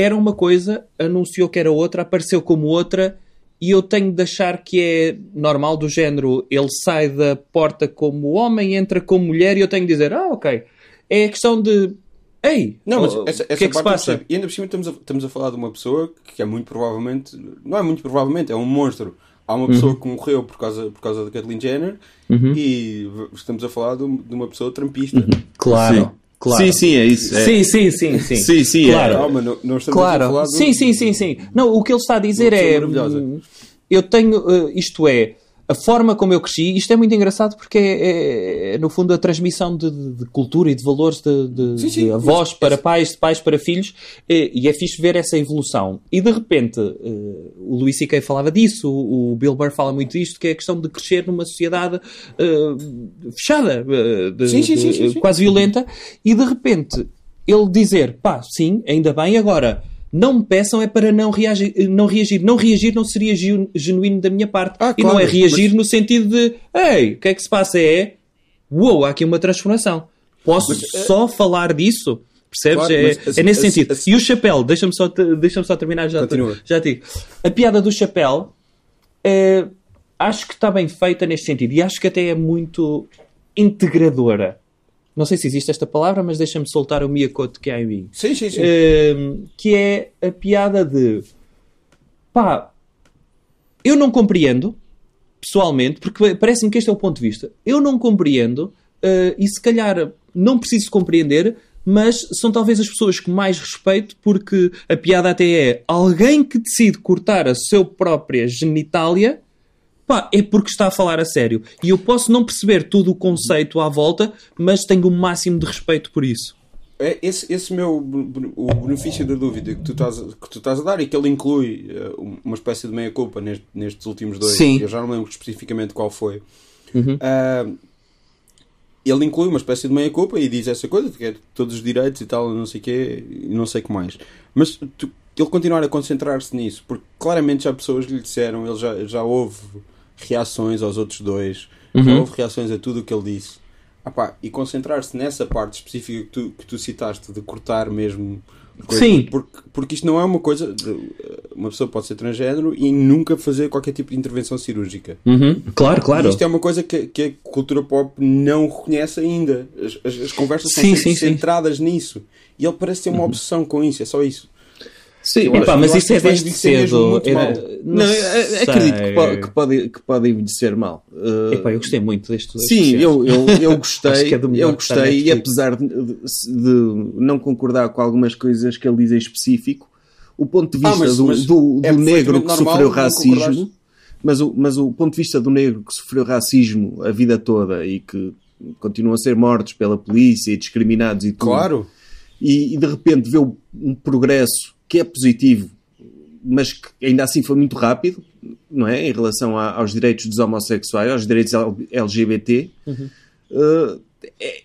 S2: Era uma coisa, anunciou que era outra, apareceu como outra, e eu tenho de achar que é normal do género, ele sai da porta como homem, entra como mulher, e eu tenho de dizer, ah, ok. É a questão de, ei,
S1: Não, mas
S2: oh,
S1: essa,
S2: o que
S1: essa
S2: é que se passa?
S1: E ainda por cima estamos a, estamos a falar de uma pessoa que é muito provavelmente, não é muito provavelmente, é um monstro há uma pessoa que morreu por causa, por causa da Kathleen Jenner e v- estamos a falar de, um- de uma pessoa trampista.
S2: Claro,
S3: Sim.
S2: Claro.
S3: Sim, sim, é isso. é.
S2: Sim, sim, sim, sim.
S3: Sim, sim, é.
S2: Claro.
S1: Calma, não, não estamos a
S2: Claro,
S1: falar do-
S2: sim, sim, sim, sim. Não, o que ele está a dizer é. hum, Eu tenho. eh, isto é. A forma como eu cresci, isto é muito engraçado porque é, é- é, no fundo a transmissão de, de- cultura e de valores de, de-
S1: Sim, sim,
S2: de avós para pais, de pais para filhos, eh, e é fixe ver essa evolução. E de repente, eh, o Luís C.K. falava disso, o, o Bill Burr fala muito disto, que é a questão de crescer numa sociedade eh, fechada, eh,
S1: sim.
S2: quase violenta, e de repente ele dizer, pá, sim, ainda bem, agora não me peçam é para não reagir. Não reagir, não, reagir não seria genu- genuíno da minha parte.
S1: Ah,
S2: e não
S1: claro,
S2: é reagir
S1: mas-
S2: no sentido de, ei, o que é que se passa? É, uou, há aqui uma transformação. Posso só falar disso? Percebes?
S1: Claro,
S2: é,
S1: mas
S2: é nesse
S1: esse-
S2: sentido.
S1: esse-
S2: E o chapéu, deixa-me só, deixa só terminar já.
S1: Continua.
S2: Já digo. A piada do chapéu eh, acho que está bem feita neste sentido e acho que até é muito integradora. Não sei se existe esta palavra, mas deixa-me soltar o miacote que há em mim.
S1: Sim, sim, sim.
S2: Ehm, que é a piada de pá, eu não compreendo pessoalmente, porque parece-me que este é o ponto de vista. Eu não compreendo eh, e se calhar não preciso compreender, mas são talvez as pessoas que mais respeito, porque a piada até é alguém que decide cortar a sua própria genitália. Pá, é porque está a falar a sério. E eu posso não perceber todo o conceito à volta, mas tenho o máximo de respeito por isso.
S1: É esse, esse meu o benefício da dúvida que tu estás, a- que tu estás a dar e que ele inclui eh, uma espécie de meia-culpa neste- nestes últimos dois.
S2: Sim.
S1: Eu já não lembro especificamente qual foi.
S2: Uhum.
S1: Ah, ele inclui uma espécie de meia-culpa e diz essa coisa, que é todos os direitos e tal, não sei o quê, e não sei o que mais. Mas tu- ele continuar a concentrar-se nisso, porque claramente já pessoas lhe disseram, ele já, já houve reações aos outros dois,
S2: Uhum.
S1: houve reações a tudo o que ele disse. Ah pá, e concentrar-se nessa parte específica que tu, que tu citaste, de cortar mesmo. coisa,
S2: Sim.
S1: Porque, porque isto não é uma coisa. uma pessoa pode ser transgénero e nunca fazer qualquer tipo de intervenção cirúrgica.
S2: Claro,
S1: E
S2: claro.
S1: isto é uma coisa que, que a cultura pop não reconhece ainda. As, as- as conversas são
S2: Sim,
S1: sempre
S2: sim, sim.
S1: centradas nisso. E ele parece ter uma obsessão com isso, é só isso.
S3: Sim,
S1: Eu
S2: Epá,
S1: acho-
S2: mas
S1: eu
S2: é
S1: isto vai
S2: desde cedo.
S1: muito
S2: Era-
S1: mal.
S3: Não, eu- eu acredito que pode, que pode, que pode envelhecer mal. Uh,
S2: Epá, eu gostei muito deste. deste
S3: Sim, eu, eu, eu (laughs)
S2: Acho
S3: gostei,
S2: que é
S3: eu gostei e apesar de, de- de não concordar com algumas coisas que ele diz em específico, o ponto de
S1: Ah,
S3: vista
S1: mas-
S3: do,
S1: mas
S3: do, do
S1: é
S3: negro que
S1: normal
S3: sofreu
S1: não
S3: racismo, mas o, mas o ponto de vista do negro que sofreu racismo a vida toda e que continuam a ser mortos pela polícia e discriminados e tudo,
S1: Claro.
S3: e, e de repente vê um progresso que é positivo, mas que ainda assim foi muito rápido, não é? Em relação a- aos direitos dos homossexuais, aos direitos LGBT. Uh, é-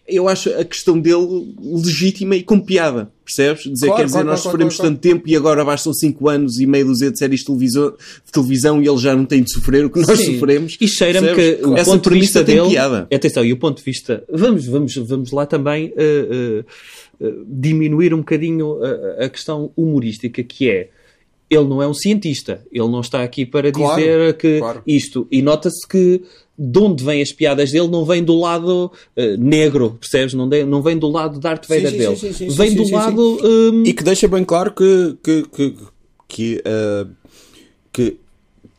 S3: eu acho a questão dele legítima e com piada, percebes? Dizer,
S1: Claro,
S3: quer dizer,
S1: claro,
S3: nós sofremos
S1: claro,
S3: tanto tempo e agora bastam 5 anos e meio dúzia de séries de televisão, de televisão e ele já não tem de sofrer o que nós
S2: Sim.
S3: sofremos.
S2: E cheira-me que o
S3: Essa
S2: ponto de vista
S3: tem
S2: dele.
S3: piada.
S2: Atenção, e o ponto de vista. Vamos, vamos, vamos lá também uh, uh, uh, diminuir um bocadinho a, a questão humorística, que é. Ele não é um cientista, ele não está aqui para
S1: Claro,
S2: dizer que
S1: claro.
S2: isto. E nota-se que de onde vêm as piadas dele não vem do lado uh, negro, percebes? Não, de- não vem do lado Darth
S1: Sim,
S2: Vader
S1: sim,
S2: dele.
S1: sim, sim, sim,
S2: vem
S1: sim,
S2: do
S1: sim, sim.
S2: lado. um,
S1: E que deixa bem claro que, que, que, que, ah, que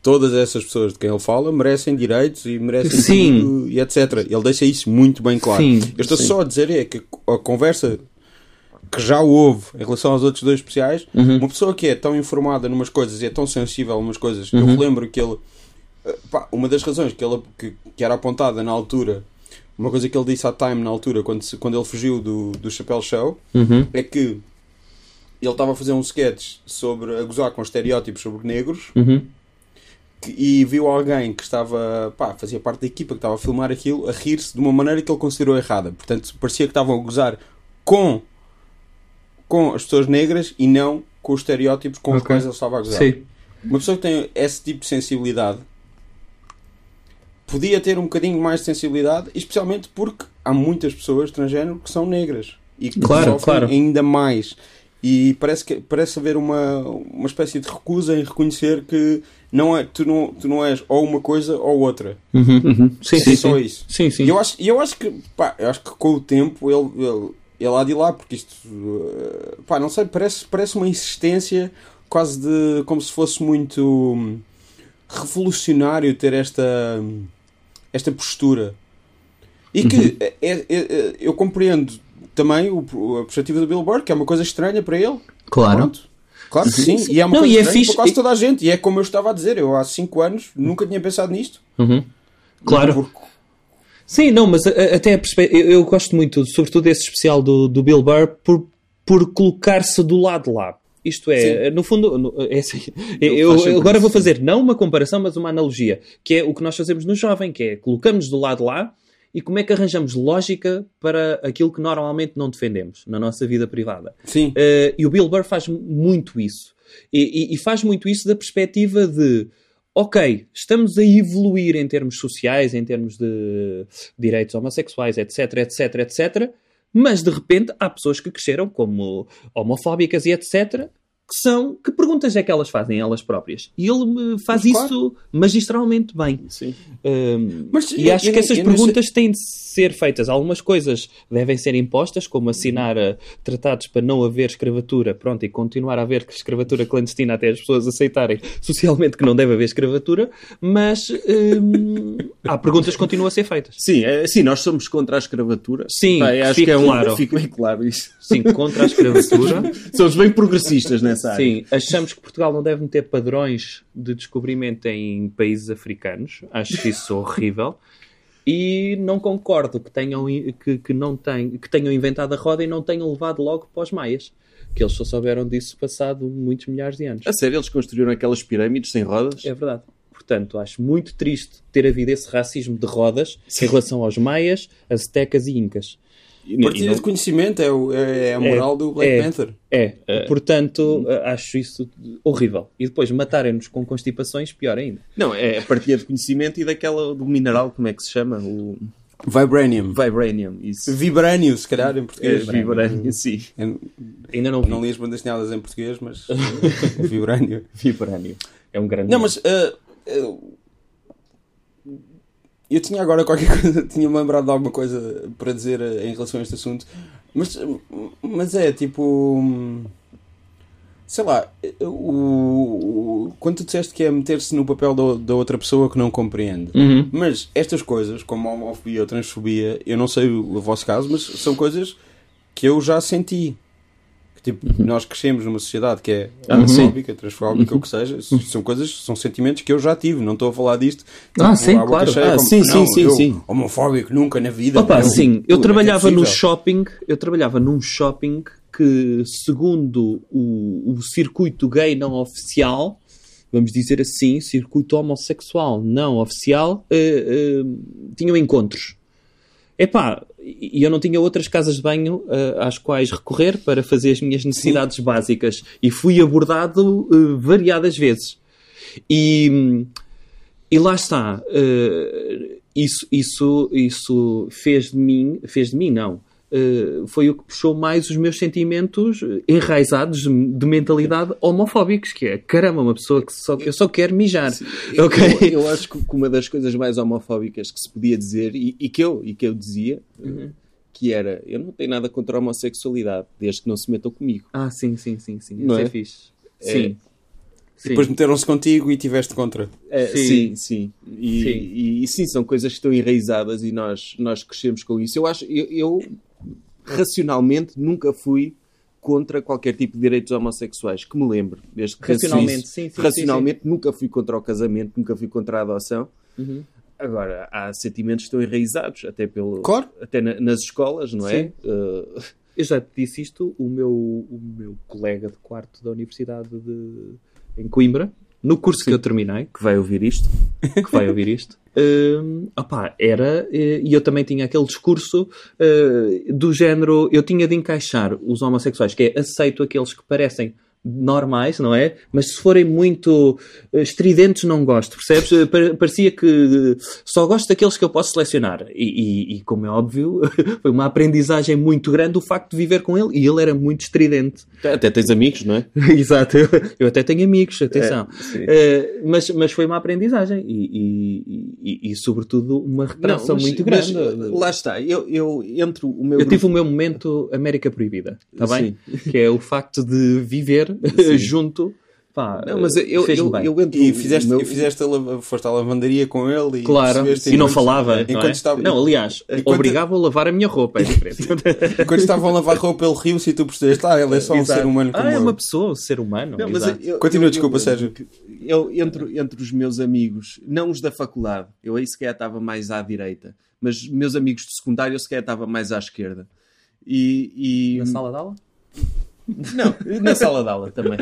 S1: todas essas pessoas de quem ele fala merecem direitos e merecem
S2: Sim.
S1: tudo e etc. Ele deixa isso muito bem claro.
S2: Sim,
S1: Eu estou
S2: sim.
S1: só a dizer é que a conversa que já houve em relação aos outros dois especiais,
S2: Uhum.
S1: uma pessoa que é tão informada numas coisas e é tão sensível a umas coisas,
S2: Uhum.
S1: eu relembro que ele pá, uma das razões que, ele, que, que era apontada na altura, uma coisa que ele disse à Time na altura, quando, se- quando ele fugiu do, do Chapéu Show,
S2: Uhum.
S1: é que ele estava a fazer um sketch sobre a gozar com estereótipos sobre negros
S2: Uhum.
S1: que- e viu alguém que estava, pá, fazia parte da equipa que estava a filmar aquilo a rir-se de uma maneira que ele considerou errada. Portanto, parecia que estavam a gozar com, com as pessoas negras e não com os estereótipos com os
S2: Ok.
S1: quais ele estava a gozar.
S2: Sim.
S1: Uma pessoa que tem esse tipo de sensibilidade podia ter um bocadinho mais de sensibilidade, especialmente porque há muitas pessoas transgênero que são negras e que
S2: Claro,
S1: sofrem
S2: claro.
S1: ainda mais. E parece, que, parece haver uma, uma espécie de recusa em reconhecer que não é, tu, não, tu não és ou uma coisa ou outra.
S2: Uhum. Sim,
S1: É
S2: sim,
S1: só
S2: sim.
S1: isso.
S2: Sim, sim.
S1: E eu acho, e eu acho que pá, eu acho que com o tempo ele, ele, ele há de ir lá, porque isto eh, pá, não sei, parece, parece uma insistência quase de como se fosse muito revolucionário ter esta, esta postura. E que é- é- é- eu compreendo também o, a perspectiva do Bill Burr, que é uma coisa estranha para ele.
S2: Claro.
S1: Pronto. Claro que sim. E é uma
S2: Não,
S1: coisa
S2: e é fixe-
S1: para quase toda a gente. E é como eu estava a dizer, eu há 5 anos nunca tinha pensado nisto.
S2: Uhum. Claro.
S1: Porque-
S2: Sim, não, mas a- a- até a perspe- eu, eu gosto muito, sobretudo desse especial do, do Bill Burr, por, por colocar-se do lado lá. Isto é, no fundo, no- é assim, eu,
S3: sempre
S2: agora vou fazer não uma comparação, mas uma analogia, que é o que nós fazemos no jovem, que é colocamos do lado lá e como é que arranjamos lógica para aquilo que normalmente não defendemos na nossa vida privada.
S1: Sim.
S2: Uh, e o Bill Burr faz muito isso. E, e- e faz muito isso da perspectiva de ok, estamos a evoluir em termos sociais, em termos de direitos homossexuais, etc, etc, etc, mas de repente há pessoas que cresceram como homofóbicas e etc, que são, que perguntas é que elas fazem elas próprias? E ele faz
S1: Mas, claro.
S2: isso magistralmente bem.
S3: Sim.
S2: Um,
S1: Mas
S2: e
S1: eu-
S2: acho
S1: eu
S2: que essas perguntas têm de ser feitas. Algumas coisas devem ser impostas, como assinar eh, tratados para não haver escravatura, pronto, e continuar a haver escravatura clandestina até as pessoas aceitarem socialmente que não deve haver escravatura, mas hum, (laughs) há perguntas que continuam a ser feitas.
S3: Sim, é, sim, nós somos contra a escravatura.
S2: Sim,
S3: acho que é um,
S2: claro. (laughs)
S3: Fica bem claro isso.
S2: Sim, contra a escravatura. (laughs)
S3: Somos bem progressistas nessa área.
S2: Sim, achamos que Portugal não deve meter padrões de descobrimento em países africanos. Acho isso horrível. E não concordo que tenham, que, que não tenham, que tenham inventado a roda e não tenham levado logo para os maias. Que eles só souberam disso passado muitos milhares de anos.
S3: A sério, eles construíram aquelas pirâmides sem rodas?
S2: É verdade. Portanto, acho muito triste ter havido esse racismo de rodas em relação aos maias, aztecas e incas.
S3: E- e
S1: Partilha
S3: não-
S1: de conhecimento é, o- é a moral do Black
S2: é.
S1: Panther.
S2: É, portanto, acho isso horrível. E depois matarem-nos com constipações, pior ainda.
S3: Não, é a partilha de conhecimento e daquela do mineral, como é que se chama? O
S1: Vibranium.
S3: Vibranium. Isso.
S1: Vibranium, se calhar, em
S3: É,
S1: português.
S3: Vibranium, sim.
S1: Eu
S2: Ainda não vi.
S1: não li as bandas desenhadas em português, mas (laughs) Vibranium.
S3: Vibranium.
S2: É um grande
S1: Não,
S2: nome.
S1: mas uh, uh, eu tinha agora qualquer (laughs) coisa, tinha-me lembrado de alguma coisa para dizer em relação a este assunto, mas, mas é tipo. Sei lá, o, o- quando tu disseste que é meter-se no papel da, da outra pessoa que não compreende,
S2: Uhum.
S1: mas estas coisas, como a homofobia ou transfobia, eu não sei o, o vosso caso, mas são coisas que eu já senti. Tipo, nós crescemos numa sociedade que é
S3: Ah,
S1: homofóbica, transfóbica, o que seja. São coisas, são sentimentos que eu já tive. Não estou a falar disto.
S2: Ah, sim, claro.
S1: cheia,
S3: Ah,
S1: como,
S3: sim, sim,
S1: "Não,
S3: sim, sim."
S1: Homofóbico, nunca na vida.
S2: Opa,
S1: Eu-
S2: sim, eu
S1: Ui,
S2: trabalhava
S1: é
S2: no shopping, eu trabalhava num shopping que, segundo o, o circuito gay não oficial, vamos dizer assim, circuito homossexual não oficial, eh, eh, tinham encontros. Epá, e eu não tinha outras casas de banho eh, às quais recorrer para fazer as minhas necessidades básicas. E fui abordado eh, variadas vezes. E, e lá está. eh, isso, isso, isso fez de mim, fez de mim, não. Eh, foi o que puxou mais os meus sentimentos enraizados de mentalidade homofóbicos, que é caramba, uma pessoa que só, eu só quero mijar.
S3: Eu,
S2: Ok?
S3: eu, eu acho que uma das coisas mais homofóbicas que se podia dizer, e, e que, eu, e que eu dizia,
S2: Uhum.
S3: que era, eu não tenho nada contra a homossexualidade, desde que não se metam comigo.
S2: Ah, sim, sim, sim, sim.
S3: Não
S2: Isso é,
S3: é?
S2: fixe.
S3: É.
S2: Sim. Sim.
S1: Depois meteram-se contigo e tiveste contra.
S3: É,
S2: Sim.
S3: sim, sim. E,
S2: Sim.
S3: E, e sim, são coisas que estão enraizadas e nós, nós crescemos com isso. Eu acho, eu, eu, racionalmente nunca fui contra qualquer tipo de direitos homossexuais, que me lembro. Desde que
S2: Racionalmente, sim, sim,
S3: Racionalmente nunca fui contra o casamento, nunca fui contra a adoção.
S2: Uhum.
S3: Agora, há sentimentos que estão enraizados, até, pelo,
S1: Claro.
S3: até na- nas escolas, não é?
S2: Sim.
S3: Uh,
S2: Eu já te disse isto, o meu, o meu colega de quarto da Universidade de, em Coimbra, no curso que eu terminei,
S3: que vai ouvir isto. (laughs)
S2: que vai ouvir isto, hum, opá, era, eh, e eu também tinha aquele discurso eh, do género, eu tinha de encaixar os homossexuais, que é aceito aqueles que parecem normais, não é? Mas se forem muito eh, estridentes, não gosto, percebes? Eh, pa- Parecia que eh, só gosto daqueles que eu posso selecionar. E, e- e, como é óbvio, (laughs) foi uma aprendizagem muito grande o facto de viver com ele. E ele era muito estridente.
S3: Até, tens amigos, não é? (laughs)
S2: Exato, eu, eu até tenho amigos, atenção.
S3: É,
S2: mas, mas foi uma aprendizagem e, e, e- e, sobretudo, uma reparação
S3: mas-
S2: muito
S3: mas,
S2: grande.
S3: uh, lá está. Eu, eu entre o meu
S2: eu
S3: grupo-
S2: tive o meu momento América Proibida, está bem? Que é o facto de viver. (laughs) junto pá,
S3: Não, mas eu, eu, eu entro
S1: E fizeste,
S3: meu-
S1: e fizeste a foste à lavandaria com ele e
S2: Claro, e não falava.
S1: Enquanto,
S2: não, é?
S1: estava,
S2: não, aliás,
S1: Enquanto-
S2: obrigava a lavar a minha roupa, é diferente. (laughs)
S1: enquanto estavam a lavar roupa, ele riu-se e tu percebeste, ah, ele é só um
S2: Exato.
S1: ser humano como
S2: Ah, é
S1: eu.
S2: uma pessoa, um ser humano.
S3: Não, mas eu-
S1: Continua,
S3: eu-
S1: desculpa,
S3: eu-
S1: Sérgio.
S3: Eu, entre, entre os meus amigos, não os da faculdade, eu aí se calhar estava mais à direita, mas meus amigos de secundário eu se calhar estava mais à esquerda. E, e-
S2: Na sala de aula?
S3: Não, na sala de aula também.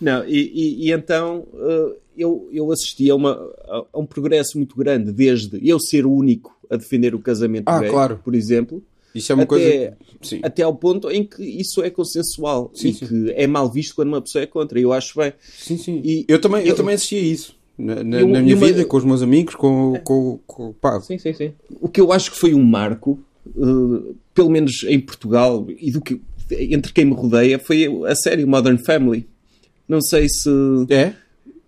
S3: Não, e, e- e então eh, eu, eu assisti a, uma, a- um progresso muito grande, desde eu ser o único a defender o casamento
S1: Ah,
S3: gay,
S1: claro.
S3: por exemplo,
S1: Isso é uma
S3: até,
S1: coisa... Sim.
S3: até ao ponto em que isso é consensual
S1: Sim,
S3: e
S1: sim.
S3: que é mal visto quando uma pessoa é contra. Eu acho bem.
S1: Sim, sim.
S3: E-
S1: eu, também, eu,
S3: eu-
S1: também assisti a isso. Na, na-
S3: Eu-
S1: na minha
S3: uma-
S1: vida, com os meus amigos, com, com, com pá,
S2: Sim, sim, sim.
S3: O que eu acho que foi um marco, eh, pelo menos em Portugal, e do que entre quem me rodeia, foi a série Modern Family. Não sei se.
S1: É?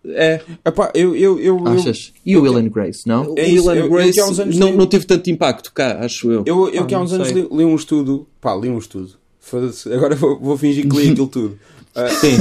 S3: É.
S1: Epá, eu, eu, eu, eu,
S2: Achas? E o Will and Grace, não?
S3: O
S1: É isso,
S3: Will and
S1: eu- eu
S3: Grace
S1: uns anos
S3: não,
S1: li-
S3: não teve tanto impacto cá, acho eu.
S1: eu, eu
S2: Ah,
S1: que há
S2: não
S1: uns anos li, li um estudo, pá, li um estudo. Agora vou, vou fingir que li aquilo tudo. Ah, (laughs)
S2: Sim.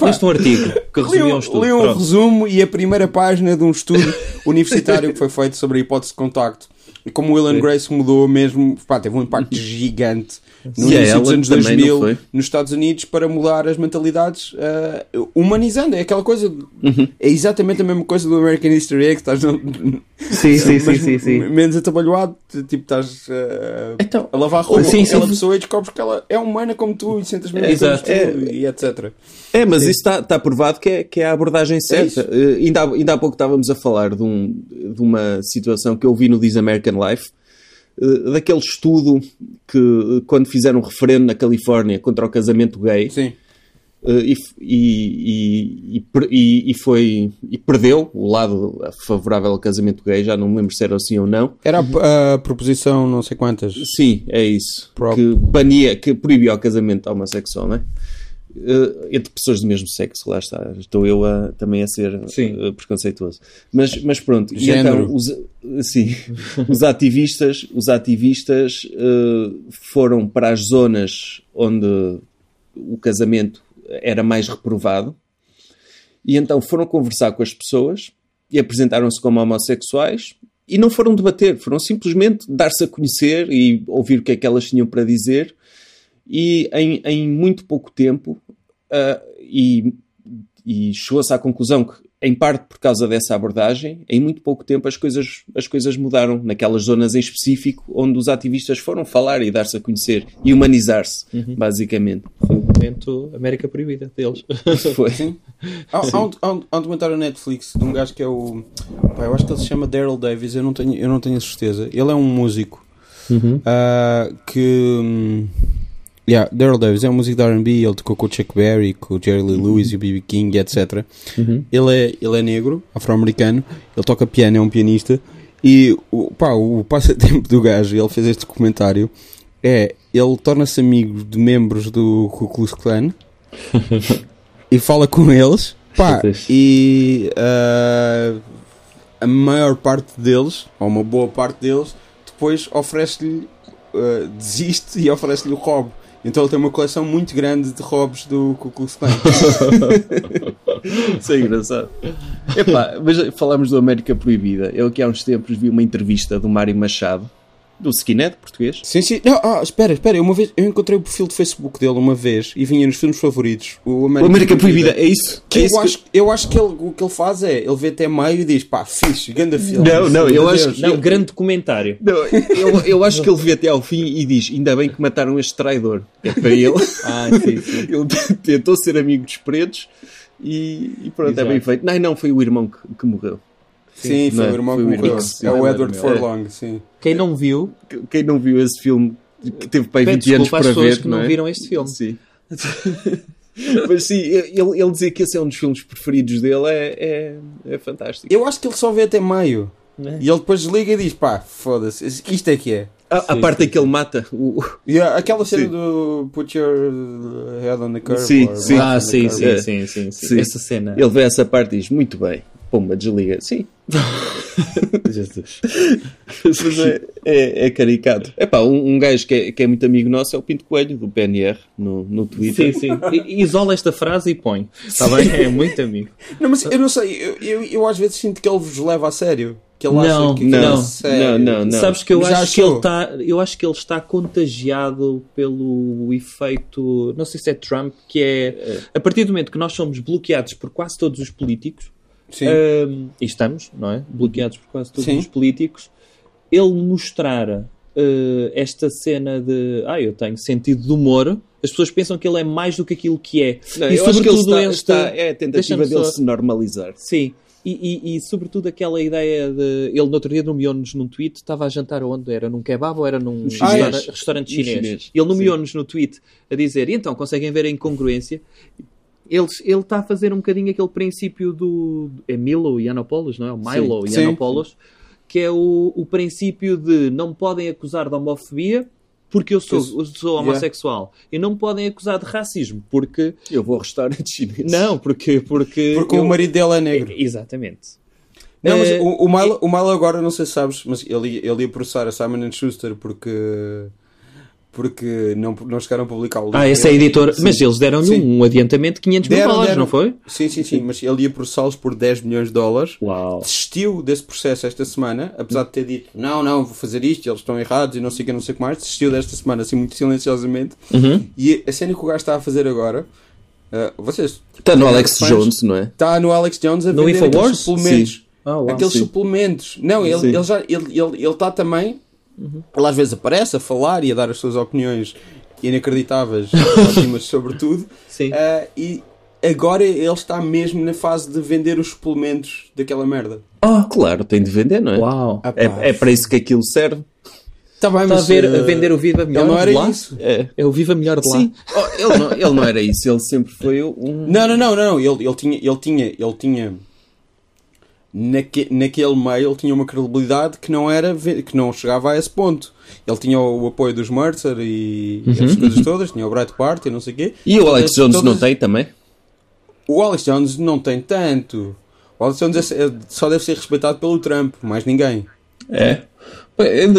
S2: Leste um artigo que
S1: Li
S2: resumia
S1: um,
S2: um estudo.
S1: li um
S2: Pronto.
S1: resumo e a primeira página de um estudo universitário que foi feito sobre a hipótese de contacto. E como o
S2: Sim.
S1: Grace mudou mesmo, pá, teve um impacto gigante no
S3: E
S1: início dos anos
S3: também, não
S1: 2000
S3: foi?
S1: nos Estados Unidos para mudar as mentalidades, ah, humanizando. É aquela coisa,
S3: Uhum.
S1: é exatamente a mesma coisa do American History X. Estás no-
S2: Sim, (laughs) sim, sim,
S1: mas
S2: sim, sim.
S1: menos atabalhoado, tipo, estás ah,
S3: Então,
S1: a lavar roupa
S2: Sim,
S1: com aquela
S2: sim.
S1: pessoa e descobres que ela é humana como tu e sentes mesmo
S2: Exato.
S1: como tu e etc.
S3: É, mas isso está está provado que é, que é a abordagem certa.
S1: isso.
S3: Eh, ainda, há, ainda há pouco estávamos a falar de, um, de uma situação que eu vi no This American Life, eh, daquele estudo que, eh, quando fizeram um referendo na Califórnia contra o casamento gay,
S1: Sim.
S3: eh, e, e, e, e e- e foi e perdeu o lado favorável ao casamento gay, já não me lembro se era assim ou não.
S1: Era a, a proposição não sei quantas.
S3: Sim, é isso.
S1: Prop.
S3: Que bania, que proibia o casamento homossexual, não é? Eh, entre pessoas do mesmo sexo, lá está. Estou eu a- também a ser
S2: Sim.
S3: eh, preconceituoso. Mas, mas pronto, e
S1: Género.
S3: então os, sim, (laughs) os ativistas, os ativistas eh, foram para as zonas onde o casamento era mais reprovado e então foram conversar com as pessoas e apresentaram-se como homossexuais e não foram debater, foram simplesmente dar-se a conhecer e ouvir o que é que elas tinham para dizer e em, em muito pouco tempo ah, e, e chegou-se à conclusão que em parte por causa dessa abordagem, em muito pouco tempo as coisas, as coisas mudaram naquelas zonas em específico onde os ativistas foram falar e dar-se a conhecer e humanizar-se, basicamente.
S2: Foi o momento América Proibida deles. (laughs)
S3: Foi.
S1: Há, há um, há um- há um documentário na Netflix de um gajo que é o. pá, eu acho que ele se chama Daryl Davis, eu não tenho, eu não tenho a certeza. Ele é um músico ah, que. Yeah, Daryl Davis é um músico de RB, ele tocou com o Chuck Berry, com o Jerry Lee Lewis e o B.B. King, etc. Ele, é, ele é negro, afro-americano, ele toca piano, é um pianista. E o, pá, o passatempo do gajo, ele fez este documentário, é ele torna-se amigo de membros do Ku Klux Klan (laughs) e fala com eles. Pá,
S2: Foda-se.
S1: e ah, a maior parte deles, ou uma boa parte deles, depois oferece-lhe, ah, desiste e oferece-lhe o robo. Então ele tem uma coleção muito grande de robos do Ku Klux Klan.
S3: Isso é engraçado. Epá, mas falámos do América Proibida. Eu aqui há uns tempos vi uma entrevista do Mário Machado, do Skinhead português.
S1: sim, sim. Não, ah, espera, espera. eu Uma vez, eu encontrei o perfil de Facebook dele uma vez e vinha nos filmes favoritos. O
S3: O
S1: América,
S3: América Proibida, é isso?
S1: Que
S3: é
S1: eu,
S3: isso que-
S1: acho, eu acho que ele, o que ele faz é, ele vê até meio e diz, pá, fixe, ganda filme.
S3: Não, não, eu
S1: Deus.
S3: acho que-
S2: Não, grande documentário.
S3: Não, eu, eu acho que ele vê até ao fim e diz: Ainda bem que mataram este traidor. É para ele. (laughs)
S2: Ah, sim, sim. (laughs)
S3: ele tentou ser amigo dos pretos e, e pronto,
S2: Exato.
S3: é bem feito. Não, não, foi o irmão que, que morreu.
S1: Sim, foi
S3: Não,
S1: o irmão
S3: foi
S1: que
S3: o irmão, sim.
S1: É o
S3: É,
S1: Edward
S3: é.
S1: Furlong, sim.
S2: Quem não viu,
S3: Que- Quem não viu esse filme, que teve para aí
S2: pede
S3: 20 anos para
S2: pessoas
S3: ver.
S2: que não
S3: é?
S2: viram este filme.
S3: Sim. (laughs) Mas sim, ele, ele dizer que esse é um dos filmes preferidos dele é, é, é fantástico.
S1: Eu acho que ele só vê até meio.
S2: É.
S1: E ele depois desliga e diz, pá, foda-se, isto é que é.
S3: A, a
S2: Sim,
S3: parte
S2: sim.
S3: em que ele mata o.
S1: E a- aquela cena
S3: Sim.
S1: do put your head on the curve.
S3: Sim, sim.
S2: Ah,
S1: the
S2: sim, sim, sim, sim, sim.
S3: Sim.
S2: Essa cena.
S3: Ele vê essa parte e diz: Muito bem, pomba, desliga. Sim. (laughs)
S2: Jesus.
S3: Mas é, é, é caricato. Epá, um, um gajo que é, que é muito amigo nosso é o Pinto Coelho, do PNR, no, no Twitter.
S2: Sim, sim. Isola esta frase e põe. Está bem? É muito amigo.
S1: Não, mas eu não sei, eu, eu, eu às vezes sinto que ele vos leva a sério. Que ele
S2: Não,
S1: acha que
S3: não,
S1: é
S3: não,
S1: sério.
S3: não, não.
S2: Sabes que eu
S1: Mas
S2: acho que, ele está, eu acho que ele está contagiado pelo efeito, não sei se é Trump, que é a partir do momento que nós somos bloqueados por quase todos os políticos, Hum, e estamos, não é? Bloqueados por quase todos
S1: Sim.
S2: os políticos, ele mostrar eh, esta cena de ah, eu tenho sentido de humor, as pessoas pensam que ele é mais do que aquilo que é.
S3: Não,
S2: e
S3: eu acho que ele
S2: sobretudo
S3: está,
S2: este-
S3: está- é a tentativa dele
S2: só-
S3: se normalizar.
S2: Sim. E, e, e, sobretudo aquela ideia de. Ele no outro dia nomeou-nos num tweet, estava a jantar onde? Era num kebab ou era num
S3: chinês.
S2: restaurante
S3: No
S2: chinês?
S3: chinês,
S2: Ele nomeou-nos no tweet a dizer, e então conseguem ver a incongruência? Eles, ele está a fazer um bocadinho aquele princípio do. É Milo Yiannopoulos, não é? O Milo
S1: Sim.
S2: Yiannopoulos, que é o, o princípio de não me podem acusar de homofobia porque eu sou,
S1: Eu-
S2: sou homossexual. E não me podem acusar de racismo porque.
S3: Eu vou ao restaurante chinês.
S2: Não, porque. Porque,
S1: Porque
S2: eu-
S1: o marido dele é negro.
S2: Exatamente.
S1: Não, mas
S2: Eh,
S1: o, o, Milo, o Milo agora, não sei se sabes, mas ele, ele ia processar a Simon Schuster porque, porque não, não chegaram a publicar o livro.
S2: Ah, esse é editor. Mas eles deram-lhe
S1: Sim.
S2: um adiantamento de 500 mil
S1: Deram,
S2: dólares,
S1: deram.
S2: não foi?
S1: Sim, sim, sim, mas ele ia processá-los por 10 milhões de dólares.
S2: Uau.
S1: Desistiu desse processo esta semana, apesar de ter dito não, não, vou fazer isto, eles estão errados e não sei o que, não sei o que mais. Desistiu desta semana, assim, muito silenciosamente.
S2: Uhum.
S1: E a cena que o gajo está a fazer agora, ah, vocês.
S3: Está no Alex
S1: fãs,
S3: Jones, não é?
S1: Está no Alex Jones a
S2: No
S1: vender
S2: Infowars?
S1: suplementos.
S2: Ah, uau.
S1: aqueles
S3: sim.
S1: suplementos. Não, ele,
S3: Sim.
S1: ele já ele ele ele está também. Ele às vezes aparece a falar e a dar as suas opiniões inacreditáveis, (laughs) ótimas sobre tudo.
S2: Sim.
S1: Ah, e agora ele está mesmo na fase de vender os suplementos daquela merda.
S3: Ah, claro, tem de vender, não é?
S2: Uau.
S1: Ah,
S3: É, é para isso que aquilo serve.
S1: Tá bem,
S2: Está a, ver,
S1: ah,
S2: a vender o Viva Melhor
S1: Ele não era
S2: de lá?
S1: isso.
S3: É.
S2: É o Viva Melhor de lá.
S3: Sim. Oh, ele, não, ele não era isso, ele sempre foi um.
S1: Não, não, não, não. Ele, ele tinha, ele tinha, ele tinha naque, naquele meio ele tinha uma credibilidade que não era que não chegava a esse ponto. Ele tinha o, apoio dos Mercer e
S2: Uhum,
S1: essas coisas todas, tinha o Breitbart e não sei o quê.
S3: E o Alex
S1: Todas-
S3: Jones não
S1: todas-
S3: tem também?
S1: O Alex Jones não tem tanto. O Alex Jones é- é- só deve ser respeitado pelo Trump, mais ninguém.
S3: É.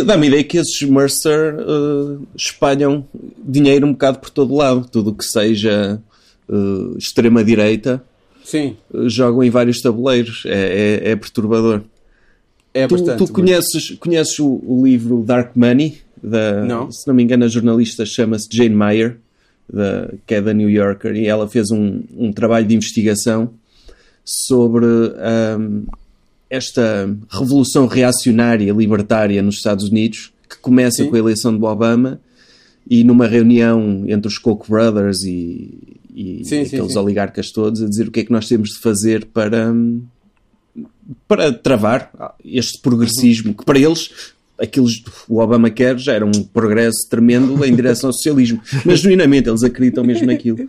S3: Dá-me a ideia que esses Mercer eh, espalham dinheiro um bocado por todo lado. Tudo o que seja eh, extrema-direita
S1: Sim,
S3: jogam em vários tabuleiros. É, é- é perturbador.
S1: é
S3: tu,
S1: bastante.
S3: tu conheces, conheces o, o livro Dark Money? Da,
S1: Não.
S3: Se não me engano, a jornalista chama-se Jane Meyer, da, que é da New Yorker, e ela fez um, um trabalho de investigação sobre ahm, esta revolução reacionária libertária nos Estados Unidos, que começa
S1: Sim.
S3: com a eleição do Obama e numa reunião entre os Koch brothers e, e
S1: Sim, sim,
S3: aqueles
S1: sim.
S3: oligarcas todos a dizer o que é que nós temos de fazer para, hum, para travar este progressismo, que para eles aquilo que o Obama quer já era um progresso tremendo em direção ao socialismo, (laughs) mas genuinamente eles acreditam mesmo naquilo.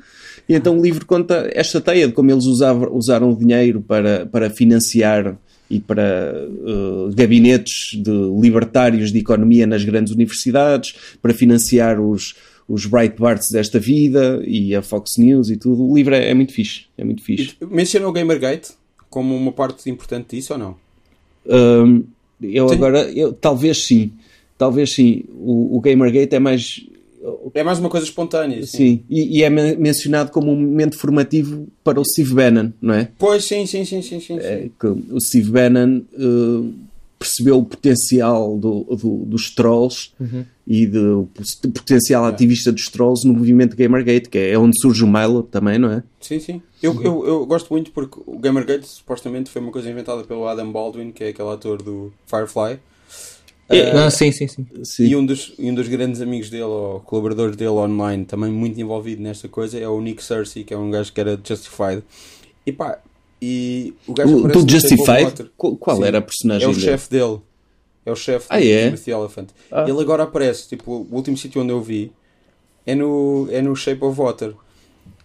S3: E então o livro conta esta teia de como eles usavam, usaram o dinheiro para, para financiar e para eh, gabinetes de libertários de economia nas grandes universidades, para financiar os, os Breitbarts desta vida e a Fox News e tudo. O livro é, é muito fixe. É muito fixe.
S1: Mencionou o Gamergate como uma parte importante disso ou não?
S3: Hum, eu
S1: Sim.
S3: agora, eu, talvez sim. Talvez sim. O, o Gamergate é mais.
S1: É mais uma coisa espontânea. Sim.
S3: Sim. E, e é men- mencionado como um momento formativo para o Steve Bannon, não é?
S1: Pois, sim, sim, sim, sim, sim. sim.
S3: É que o Steve Bannon eh, percebeu o potencial do, do- dos trolls e do, do potencial ativista dos trolls no movimento Gamergate, que é onde surge o Milo também, não é?
S1: Sim, sim. Eu, eu, eu gosto muito porque o Gamergate supostamente foi uma coisa inventada pelo Adam Baldwin, que é aquele ator do Firefly.
S2: É, ah, sim, sim, sim.
S3: Sim.
S1: E um dos, um dos grandes amigos dele, ou colaboradores dele online, também muito envolvido nesta coisa, é o Nick Cersei, que é um gajo que era Justified. E pá, e o gajo
S3: O, do Justified? Qual, qual
S1: Sim.
S3: era a personagem
S1: É o chefe dele. É o chefe
S3: Ah, é?
S1: Timothy Elephant.
S3: Ah.
S1: Ele agora aparece, tipo, o último sítio onde eu vi é no, é no Shape of Water.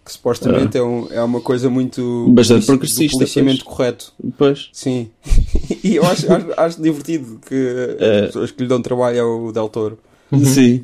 S1: Que supostamente é, um, é uma coisa muito.
S3: Ah. Bastante progressista,
S1: policiamento correto.
S3: Pois.
S1: Sim. (laughs) e eu acho, acho, acho divertido que
S3: É.
S1: as pessoas que lhe dão trabalho é o Del Toro.
S3: Sim.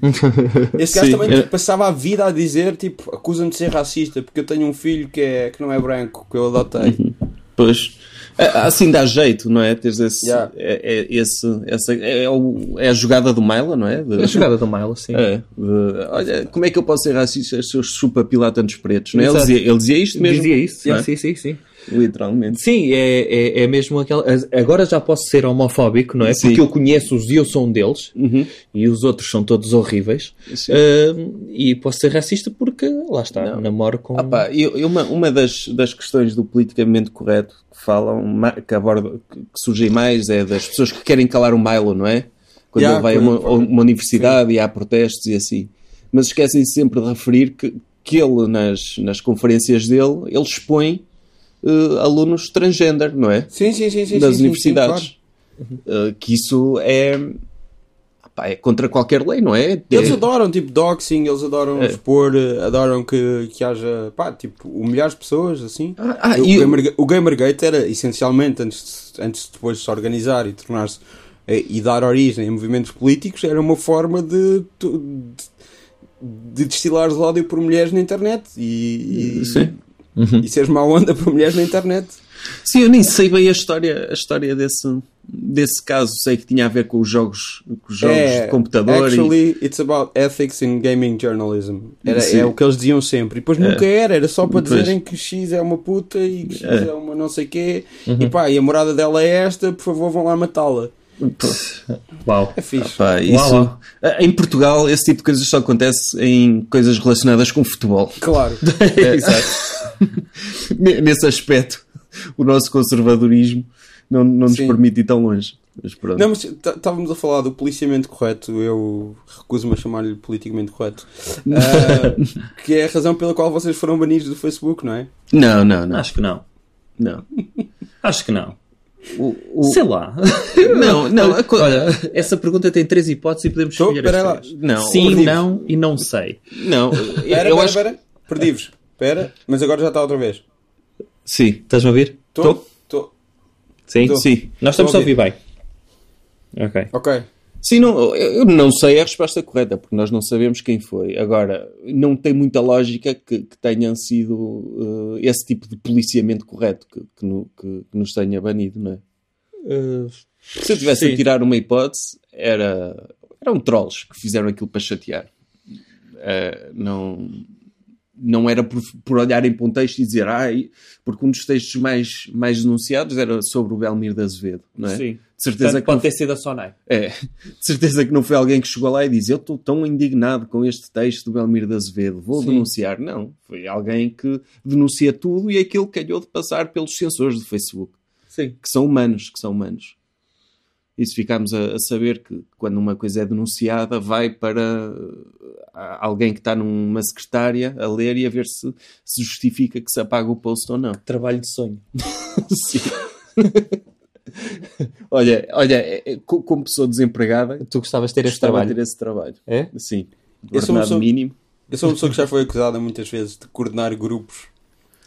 S1: Esse gajo
S3: Sim.
S1: também
S3: É.
S1: tipo, passava a vida a dizer, tipo, acusam-me de ser racista porque eu tenho um filho que, é, que não é branco, que eu adotei.
S3: Pois. Ah, Assim dá jeito, não é? Teres esse,
S1: Yeah.
S3: é, é, esse essa, é, o- é a jogada do Milo, não é? De-
S2: A jogada do Milo, sim.
S3: É, de- olha, como é que eu posso ser racista se eu chupa pila tantos pretos? Não é? ele, dizia, ele dizia isto mesmo.
S2: Dizia isso,
S3: é?
S2: sim, sim, sim.
S3: Literalmente.
S2: Sim, é, é, é mesmo aquela. Agora já posso ser homofóbico, não é?
S3: Sim.
S2: Porque eu conheço-os e eu sou um deles,
S3: Uhum.
S2: e os outros são todos horríveis.
S3: Sim.
S2: Ah, e posso ser racista porque, lá está,
S3: Não.
S2: namoro com.
S3: Ah, pá, eu- eu- uma, uma das, das questões do politicamente correto que falam, que, aborda, que, surgem mais é das pessoas que querem calar o Milo, não é? Quando
S1: Yeah,
S3: ele vai a uma,
S1: quando-
S3: a uma universidade e há protestos e assim. Mas esquecem sempre de referir que, que ele, nas, nas conferências dele, ele expõe eh, alunos transgender, não é?
S1: Sim, sim, sim, sim.
S3: das
S1: sim, sim,
S3: universidades. Eh, que isso é, pá, é contra qualquer lei, não é?
S1: Eles
S3: É-
S1: adoram, tipo, doxing, eles adoram
S3: É.
S1: expor, eh, adoram que, que haja, pá, tipo, humilhar as pessoas, assim.
S3: Ah, ah,
S1: o,
S3: e o-
S1: Gamerga- o Gamergate era, essencialmente, antes, de- antes de depois de se organizar e tornar-se, e dar origem a movimentos políticos, era uma forma de, de, de destilar ódio por mulheres na internet e, e,
S3: Sim.
S1: E seres má onda por mulheres na internet.
S3: Sim, eu nem sei bem a história, a história desse, desse caso. Sei que tinha a ver com os jogos, com os jogos
S1: É,
S3: de computador. e-
S1: Actually, it's about ethics in gaming journalism. Era,
S3: Sim.
S1: é o que eles diziam sempre. E depois nunca era, era só para
S3: Pois.
S1: dizerem que X é uma puta e que X
S3: É.
S1: é, uma não sei quê. E pá, e a morada dela é esta, por favor vão lá matá-la.
S2: Uau.
S1: É fixe.
S3: Pá, isso,
S2: uau.
S3: Em Portugal, esse tipo de coisas só acontece em coisas relacionadas com futebol.
S1: Claro. (laughs)
S2: Exato. (laughs) (laughs)
S3: Nesse aspecto, o nosso conservadorismo não, não nos
S1: Sim.
S3: permite ir tão longe. Mas pronto.
S1: Não, mas t- estávamos a falar do policiamento correto, eu recuso-me a chamar-lhe politicamente correto, Ah, que é a razão pela qual vocês foram banidos do Facebook, não é?
S3: não, não. não,
S2: Acho que não.
S3: não.
S2: Acho que não.
S3: O- o-
S2: Sei lá.
S3: Não, (laughs) não. a
S2: Olha, essa pergunta tem três hipóteses e podemos
S1: Tô,
S2: escolher
S1: pera
S2: as três.
S3: Não,
S2: Sim, não e não sei.
S3: não. Eu acho.
S1: espera. Perdi-vos. Espera, mas agora já está outra vez.
S3: Sim,
S2: Estás-me a ouvir?
S1: Estou? Estou.
S2: Sim?
S1: Tô.
S3: sim.
S2: Nós estamos a
S1: a
S2: ouvir bem. Ok.
S1: Ok.
S3: Sim, não, eu não sei a resposta correta, porque nós não sabemos quem foi. Agora, não tem muita lógica que, que tenham sido eh, esse tipo de policiamento correto que, que, no- que- nos tenha banido, não é? Se eu tivesse
S2: Sim.
S3: a tirar uma hipótese, era, eram trolls que fizeram aquilo para chatear. Eh, não, não era por, por olharem para um texto e dizer, ai, porque um dos textos mais, mais denunciados era sobre o Belmir de Azevedo, não é?
S2: Sim.
S3: De certeza
S2: Portanto,
S3: que
S2: pode ter sido a Sonai.
S3: é, de certeza que não foi alguém que chegou lá e disse eu estou tão indignado com este texto do Belmir de Azevedo, vou
S2: Sim.
S3: denunciar. Não, foi alguém que denuncia tudo e aquilo calhou de passar pelos censores do Facebook,
S2: Sim.
S3: que são humanos, que são humanos. E se ficarmos a, a saber que quando uma coisa é denunciada vai para alguém que está numa secretária a ler e a ver se se justifica que se apaga o post ou não.
S2: Trabalho de sonho. (laughs)
S3: Sim. (laughs) olha, olha, é- é, co- como pessoa desempregada,
S2: Tu gostavas de ter esse
S3: gostava de
S2: trabalho?
S3: ter esse trabalho.
S2: É?
S3: Sim.
S1: Eu sou uma pessoa-
S3: mínimo.
S1: Eu sou uma pessoa que já foi acusada muitas vezes de coordenar grupos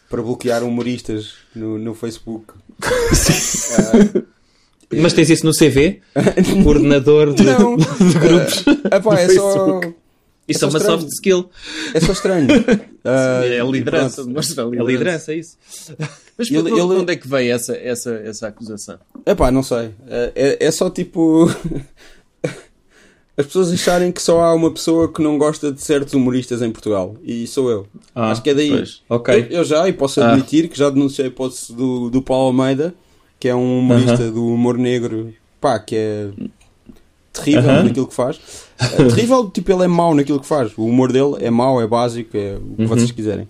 S1: para bloquear humoristas no, no Facebook. (laughs)
S2: Mas tens isso no CV? (laughs) Coordenador de,
S1: Não. (laughs)
S2: de grupos.
S1: Ah, pá, é só.
S2: Isso
S1: só
S2: é uma
S1: estranho.
S2: soft skill.
S1: É só estranho. (laughs) Ah,
S3: É a liderança. Mostra a
S2: É
S3: liderança.
S2: liderança, é isso.
S3: Mas
S1: Ele-
S3: de onde-
S1: ele-
S3: de onde é que veio essa, essa, essa acusação?
S1: Epá, não sei. É, é- é só tipo. As pessoas acharem que só há uma pessoa que não gosta de certos humoristas em Portugal. E sou eu.
S2: Ah,
S1: Acho que é daí.
S3: pois.
S2: Ok.
S1: Eu, eu já, e posso
S3: Ah.
S1: admitir que já denunciei a hipótese do, do Paulo Almeida, que é um humorista do humor negro, pá, que é terrível
S2: Aham.
S1: naquilo que faz. É terrível, (laughs) tipo, ele é mau naquilo que faz. O humor dele é mau, é básico, é o que vocês quiserem.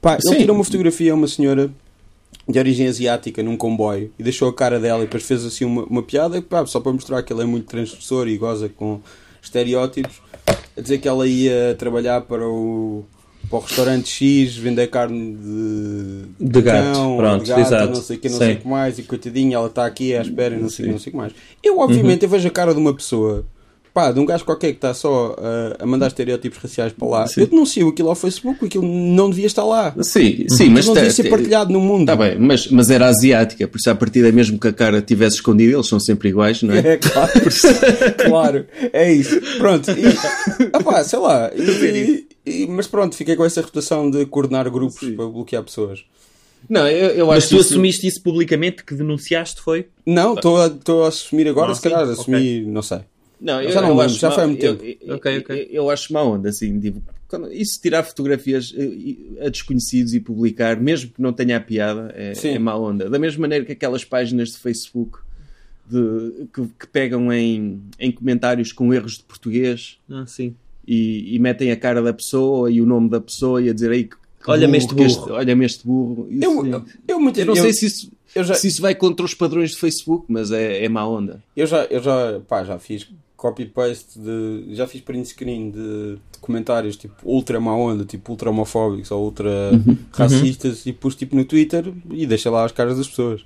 S1: Pá, ele
S3: Sim.
S1: tirou uma fotografia a uma senhora de origem asiática num comboio e deixou a cara dela e depois fez assim uma, uma piada, pá, só para mostrar que ele é muito transgressor e goza com estereótipos, a dizer que ela ia trabalhar para o, para o restaurante X, vender carne de,
S2: De gato,
S1: cão,
S2: pronto,
S1: de gato,
S2: exato.
S1: não sei o que, não
S2: Sim.
S1: sei o que mais, e coitadinha, ela está aqui à espera e não sei o que, não sei o que mais. Eu, obviamente,
S2: Uhum.
S1: eu vejo a cara de uma pessoa, pá, de um gajo qualquer que está só uh, a mandar estereótipos raciais para lá.
S3: Sim.
S1: Eu denuncio aquilo ao Facebook, aquilo não devia estar lá.
S3: Sim, sim,
S1: Mas não devia ser partilhado no mundo.
S3: Tá bem, mas, mas era asiática, por isso a partida mesmo que a cara tivesse escondida, eles são sempre iguais, não é? (laughs)
S1: É claro, claro, é isso. Pronto, e, (laughs) opá, sei lá, e- e- mas pronto, fiquei com essa reputação de coordenar grupos
S3: Sim.
S1: para bloquear pessoas.
S3: Não, eu, eu
S2: Mas tu
S3: isso-
S2: assumiste isso publicamente, que denunciaste, foi?
S1: Não, estou a, estou a assumir agora,
S2: Ah,
S1: se calhar,
S2: sim,
S1: assumi, não sei.
S3: Não, eu,
S1: Já não
S3: eu
S1: lembro,
S3: acho
S1: já
S3: má-
S1: foi há muito
S3: eu-
S1: tempo.
S3: eu-
S2: Ok, ok.
S3: Eu, eu acho má onda, assim, tipo, quando, isso tirar fotografias eh, a desconhecidos e publicar, mesmo que não tenha a piada, é, é má onda. Da mesma maneira que aquelas páginas de Facebook de- que, que pegam em, em comentários com erros de português
S2: Ah, sim.
S3: e, e metem a cara da pessoa e o nome da pessoa e a dizer aí que
S2: Olha-me
S3: burro
S2: este burro."
S3: Olha-me este burro. Isso-
S1: Eu, eu, eu, muito-
S3: eu não
S1: eu-
S3: sei se isso,
S1: eu já-
S3: se isso vai contra os padrões de Facebook, mas é, é má onda.
S1: Eu já, eu já, pá, já fiz copy-paste de. Já fiz print screen de, de comentários tipo ultra má onda, tipo ultra homofóbicos ou ultra
S2: Uhum.
S1: racistas e pus tipo no Twitter e deixa lá as caras das pessoas.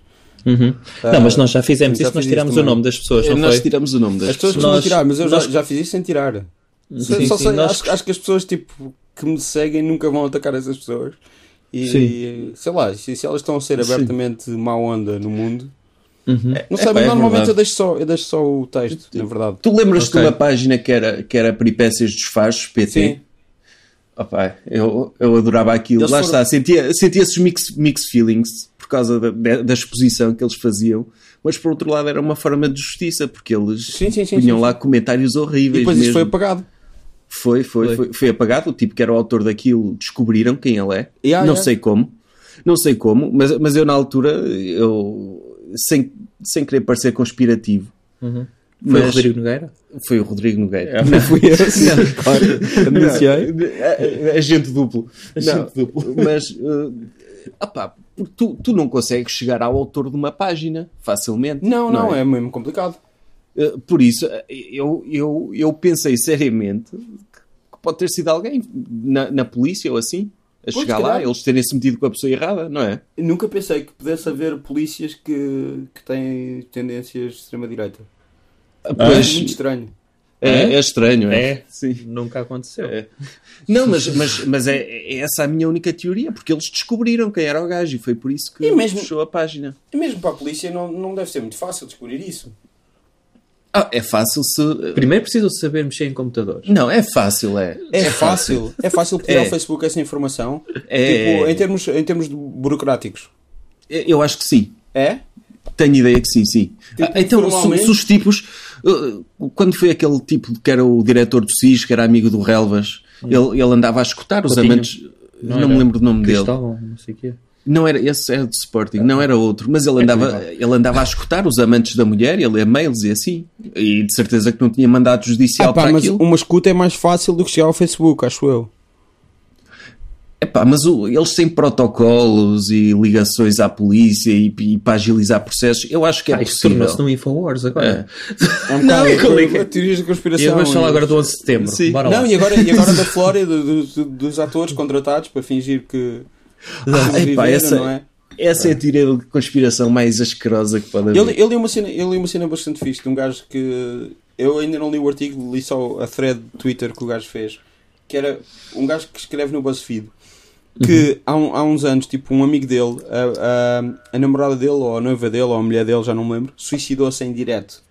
S1: Ah,
S2: não, mas nós já fizemos
S1: sim, já
S2: isso, nós
S1: isso
S2: o nome das pessoas,
S3: É,
S2: não
S3: nós
S2: foi?
S3: tiramos o nome das
S1: As pessoas
S3: pessoas.
S1: costumam
S2: Nós-
S1: tirar, mas eu
S2: nós-
S1: já, já fiz isso sem tirar.
S2: Sim,
S1: Só
S2: sim,
S1: sei,
S2: nós-
S1: acho, acho que as pessoas tipo, que me seguem nunca vão atacar essas pessoas. E
S2: Sim.
S1: sei lá, se, se elas estão a ser
S3: Sim.
S1: abertamente má onda no mundo,
S2: Uhum.
S1: não sei,
S3: pá,
S1: mas
S3: é
S1: normalmente
S3: verdade.
S1: eu deixo, só, eu deixo só o texto, na verdade.
S3: Tu lembras-te
S2: Ok.
S3: de uma página que era, que era Peripécias dos Fachos, PT?
S1: Sim.
S3: Opa, eu, eu adorava aquilo.
S1: Eles
S3: Lá
S1: foram-
S3: está, sentia, sentia esses mix, mix feelings por causa da, da, exposição que eles faziam, mas por outro lado era uma forma de justiça, porque eles
S1: Sim, sim, sim,
S3: punham
S1: sim,
S3: lá comentários
S1: E
S3: horríveis.
S1: depois isso
S3: mesmo.
S1: foi apagado.
S3: Foi, foi,
S2: Foi.
S3: foi, foi apagado. O tipo que era o autor daquilo descobriram quem ele é.
S1: Yeah,
S3: não
S1: yeah.
S3: sei como. Não sei como, mas, mas eu na altura, eu, sem, sem querer parecer conspirativo,
S2: Uhum. Foi o Rodrigo Nogueira?
S3: foi o Rodrigo Nogueira.
S1: É, Não fui eu, (laughs) sim. Anunciei.
S3: Não, Agente duplo.
S2: Agente
S3: Não,
S2: duplo.
S3: Mas, uh, opá, porque tu, tu não consegues chegar ao autor de uma página facilmente.
S1: Não, não, é mesmo complicado.
S3: Uh, por isso, uh, eu, eu, eu pensei seriamente que pode ter sido alguém na, na polícia ou assim, a
S1: Pois,
S3: chegar lá, eles terem se metido com a pessoa errada, não é?
S1: Nunca pensei que pudesse haver polícias que, que têm tendências de extrema-direita.
S3: Pois,
S1: É muito estranho.
S3: é, é estranho, é.
S2: É.
S3: Sim.
S2: Nunca aconteceu.
S3: É. Não, mas, mas, mas é, é essa a minha única teoria, porque eles descobriram quem era o gajo e foi por isso que
S1: E mesmo-
S3: fechou a página.
S1: E mesmo para a polícia não, não deve ser muito fácil descobrir isso.
S3: Ah, é fácil se.
S2: Primeiro preciso saber mexer em computadores.
S3: Não, é fácil, é.
S1: É, fácil. É fácil pedir
S3: É.
S1: ao Facebook essa informação.
S3: É.
S1: Tipo, em termos, em termos de burocráticos.
S3: Eu acho que sim.
S1: É?
S3: Tenho ideia que sim, sim.
S1: Tipo,
S3: Ah, então, se,
S1: formalmente-
S3: se os tipos. uh, Quando foi aquele tipo que era o diretor do SIS, que era amigo do Relvas, ele, ele andava a escutar os amantes. Não,
S2: era
S3: me lembro do nome dele.
S2: Cristóvão, não sei o quê.
S3: Não era esse, era do Sporting, não era outro. Mas ele andava, ele andava a escutar os amantes da mulher, ele ler mails e assim. E de certeza que não tinha mandado judicial
S1: Ah, pá,
S3: para
S1: mas
S3: aquilo.
S1: uma escuta é mais fácil do que chegar ao Facebook, acho eu.
S3: Epá, mas o- eles têm protocolos e ligações à polícia e, e para agilizar processos, eu acho que é
S2: Ah,
S3: possível.
S2: tornou-se num Infowars agora.
S1: É um
S3: Não, é é
S1: teorias da conspiração.
S2: E vamos falar agora do 11 de setembro.
S3: Sim.
S2: Bora lá.
S1: Não, e agora, e agora (laughs) da Flórida, do- do- dos atores contratados para fingir que
S3: Ah, epá, essa,
S1: não é?
S3: essa é a teoria de conspiração mais asquerosa que pode haver.
S1: Ele, ele, li uma cena, ele li uma cena bastante fixe de um gajo que eu ainda não li o artigo, li só a thread de Twitter que o gajo fez, que era um gajo que escreve no BuzzFeed que há, um- há uns anos, tipo, um amigo dele, a, a, a namorada dele, ou a noiva dele, ou a mulher dele, já não me lembro, suicidou-se em direto.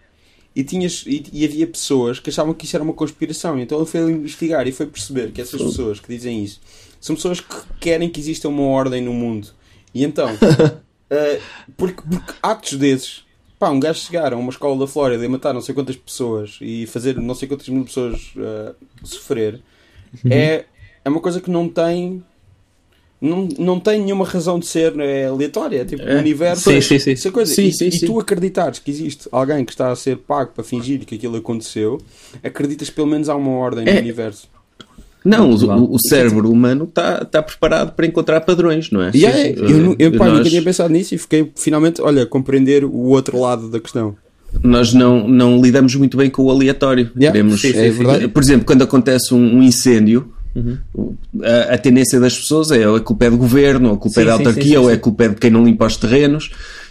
S1: E, tinhas, e, e havia pessoas que achavam que isso era uma conspiração. Então ele foi investigar e foi perceber que essas pessoas que dizem isso são pessoas que querem que exista uma ordem no mundo. E então, (laughs) eh, porque, porque atos desses, pá, um gajo chegar a uma escola da Flórida e matar não sei quantas pessoas e fazer não sei quantas mil pessoas eh, sofrer, é, é uma coisa que não tem. Não, não tem nenhuma razão de ser é aleatória. É tipo, o universo.
S2: Sim, sim, sim.
S1: Essa coisa.
S3: Sim,
S1: e,
S3: sim,
S1: e tu acreditares que existe alguém que está a ser pago para fingir que aquilo aconteceu, acreditas que pelo menos há uma ordem
S3: É.
S1: no universo.
S3: Não, o, o- cérebro humano está tá preparado para encontrar padrões, não é?
S1: E é, eu, eu, pá,
S3: nós,
S1: nunca tinha pensado nisso e fiquei finalmente, olha, a compreender o outro lado da questão.
S3: nós não, não lidamos muito bem com o aleatório.
S1: Yeah,
S3: Queremos,
S1: sim, sim, é verdade.
S3: Por exemplo, quando acontece um, um incêndio,
S2: Uhum.
S3: a, a tendência das pessoas é ou a culpa é do governo, ou a culpa é
S2: Sim,
S3: da
S2: sim,
S3: autarquia,
S2: sim, sim,
S3: ou é culpa é de quem não limpa os terrenos.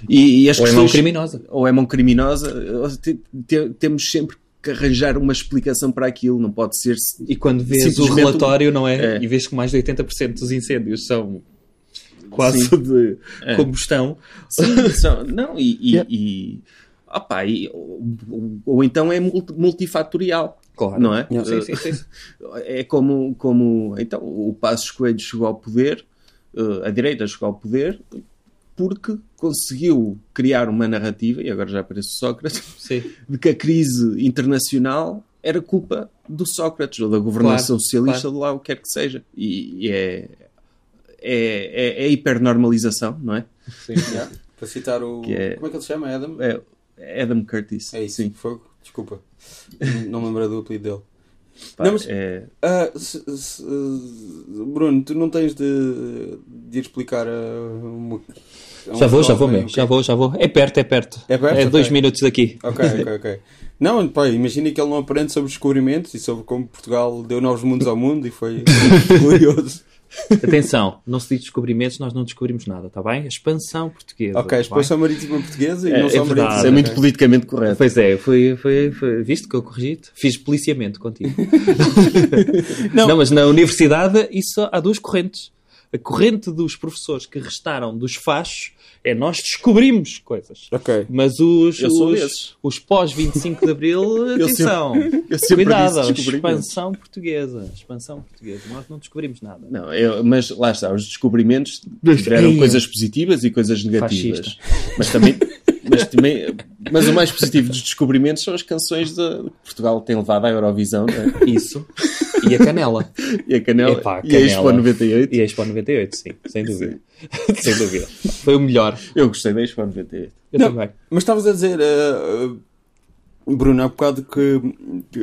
S3: E, e as
S2: Ou é mão
S3: questões-
S2: criminosa.
S3: ou é mão criminosa, te- te- temos sempre que arranjar uma explicação para aquilo, não pode ser
S2: E quando vês o relatório, não é?
S3: É.
S2: E vês que mais de 80% dos incêndios são quase
S3: Sim.
S2: de
S3: É.
S2: combustão.
S3: Sim, são- não, e, e,
S1: Yeah.
S3: e- opá, e- ou, ou- ou então é multi- multifatorial,
S2: Claro.
S3: não é?
S1: Yeah.
S2: Sim, sim, sim. (laughs)
S3: É como, como então o Passos Coelho chegou ao poder eh, a direita chegou ao poder porque conseguiu criar uma narrativa, e agora já aparece o Sócrates,
S2: Sim.
S3: de que a crise internacional era culpa do Sócrates ou da governação
S2: Claro,
S3: socialista,
S2: claro.
S3: de lá o que quer que seja. E, e é, é, é, é hipernormalização, não é?
S2: Sim. (laughs)
S1: Yeah. Para citar o.
S3: Que é-
S1: Como é que ele se chama? Adam?
S3: É Adam Curtis.
S1: É isso.
S3: Sim.
S1: Fogo. Desculpa. Não- não me lembro do apelido dele.
S3: Pá,
S1: Não, mas-
S3: é-
S1: Ah, se- se- Bruno, tu não tens de, de ir explicar a uma. a um
S2: Já vou, já vou,
S1: jovem
S2: meu.
S1: o que-
S2: Já vou, já vou. É perto, é perto.
S1: É perto? Ok.
S2: dois minutos daqui.
S1: Ok, ok, ok. (laughs) Não, pá, imagina que ele não aprende sobre descobrimentos e sobre como Portugal deu novos mundos ao mundo e foi (laughs) glorioso.
S2: Atenção, não se diz descobrimentos, nós não descobrimos nada, está bem? A expansão portuguesa.
S1: Ok,
S2: tá
S1: expansão marítima portuguesa e
S3: É-
S1: não
S3: é
S1: só
S2: verdade.
S1: marítima.
S3: Isso é muito politicamente correto.
S2: Pois é, foi, foi, foi, viste que eu corrigi-te? Fiz policiamento contigo. (laughs)
S1: Não.
S2: não. mas na universidade isso há duas correntes. A corrente dos professores que restaram dos fachos é nós descobrimos coisas.
S1: Ok.
S2: Mas os, os, os pós-25 de Abril, (laughs) atenção.
S3: Eu sempre
S2: Cuidado, expansão portuguesa. Expansão portuguesa. Nós não descobrimos nada.
S3: Não, eu- mas lá está, os descobrimentos tiveram
S2: Ei,
S3: coisas positivas e coisas negativas.
S2: Fascista.
S3: Mas também, mas também, mas o mais positivo dos descobrimentos são as canções de que Portugal tem levado à Eurovisão, não é?
S2: Isso. E a canela.
S3: E a Canela
S2: Epá,
S3: e a Expo
S2: Canela.
S3: 98.
S2: E a Expo 98, sim, sem dúvida. sem dúvida. Foi o melhor.
S3: Eu gostei da Expo 98.
S2: Eu
S1: Não.
S2: também.
S1: Mas estavas a dizer, uh, Bruno, há bocado que,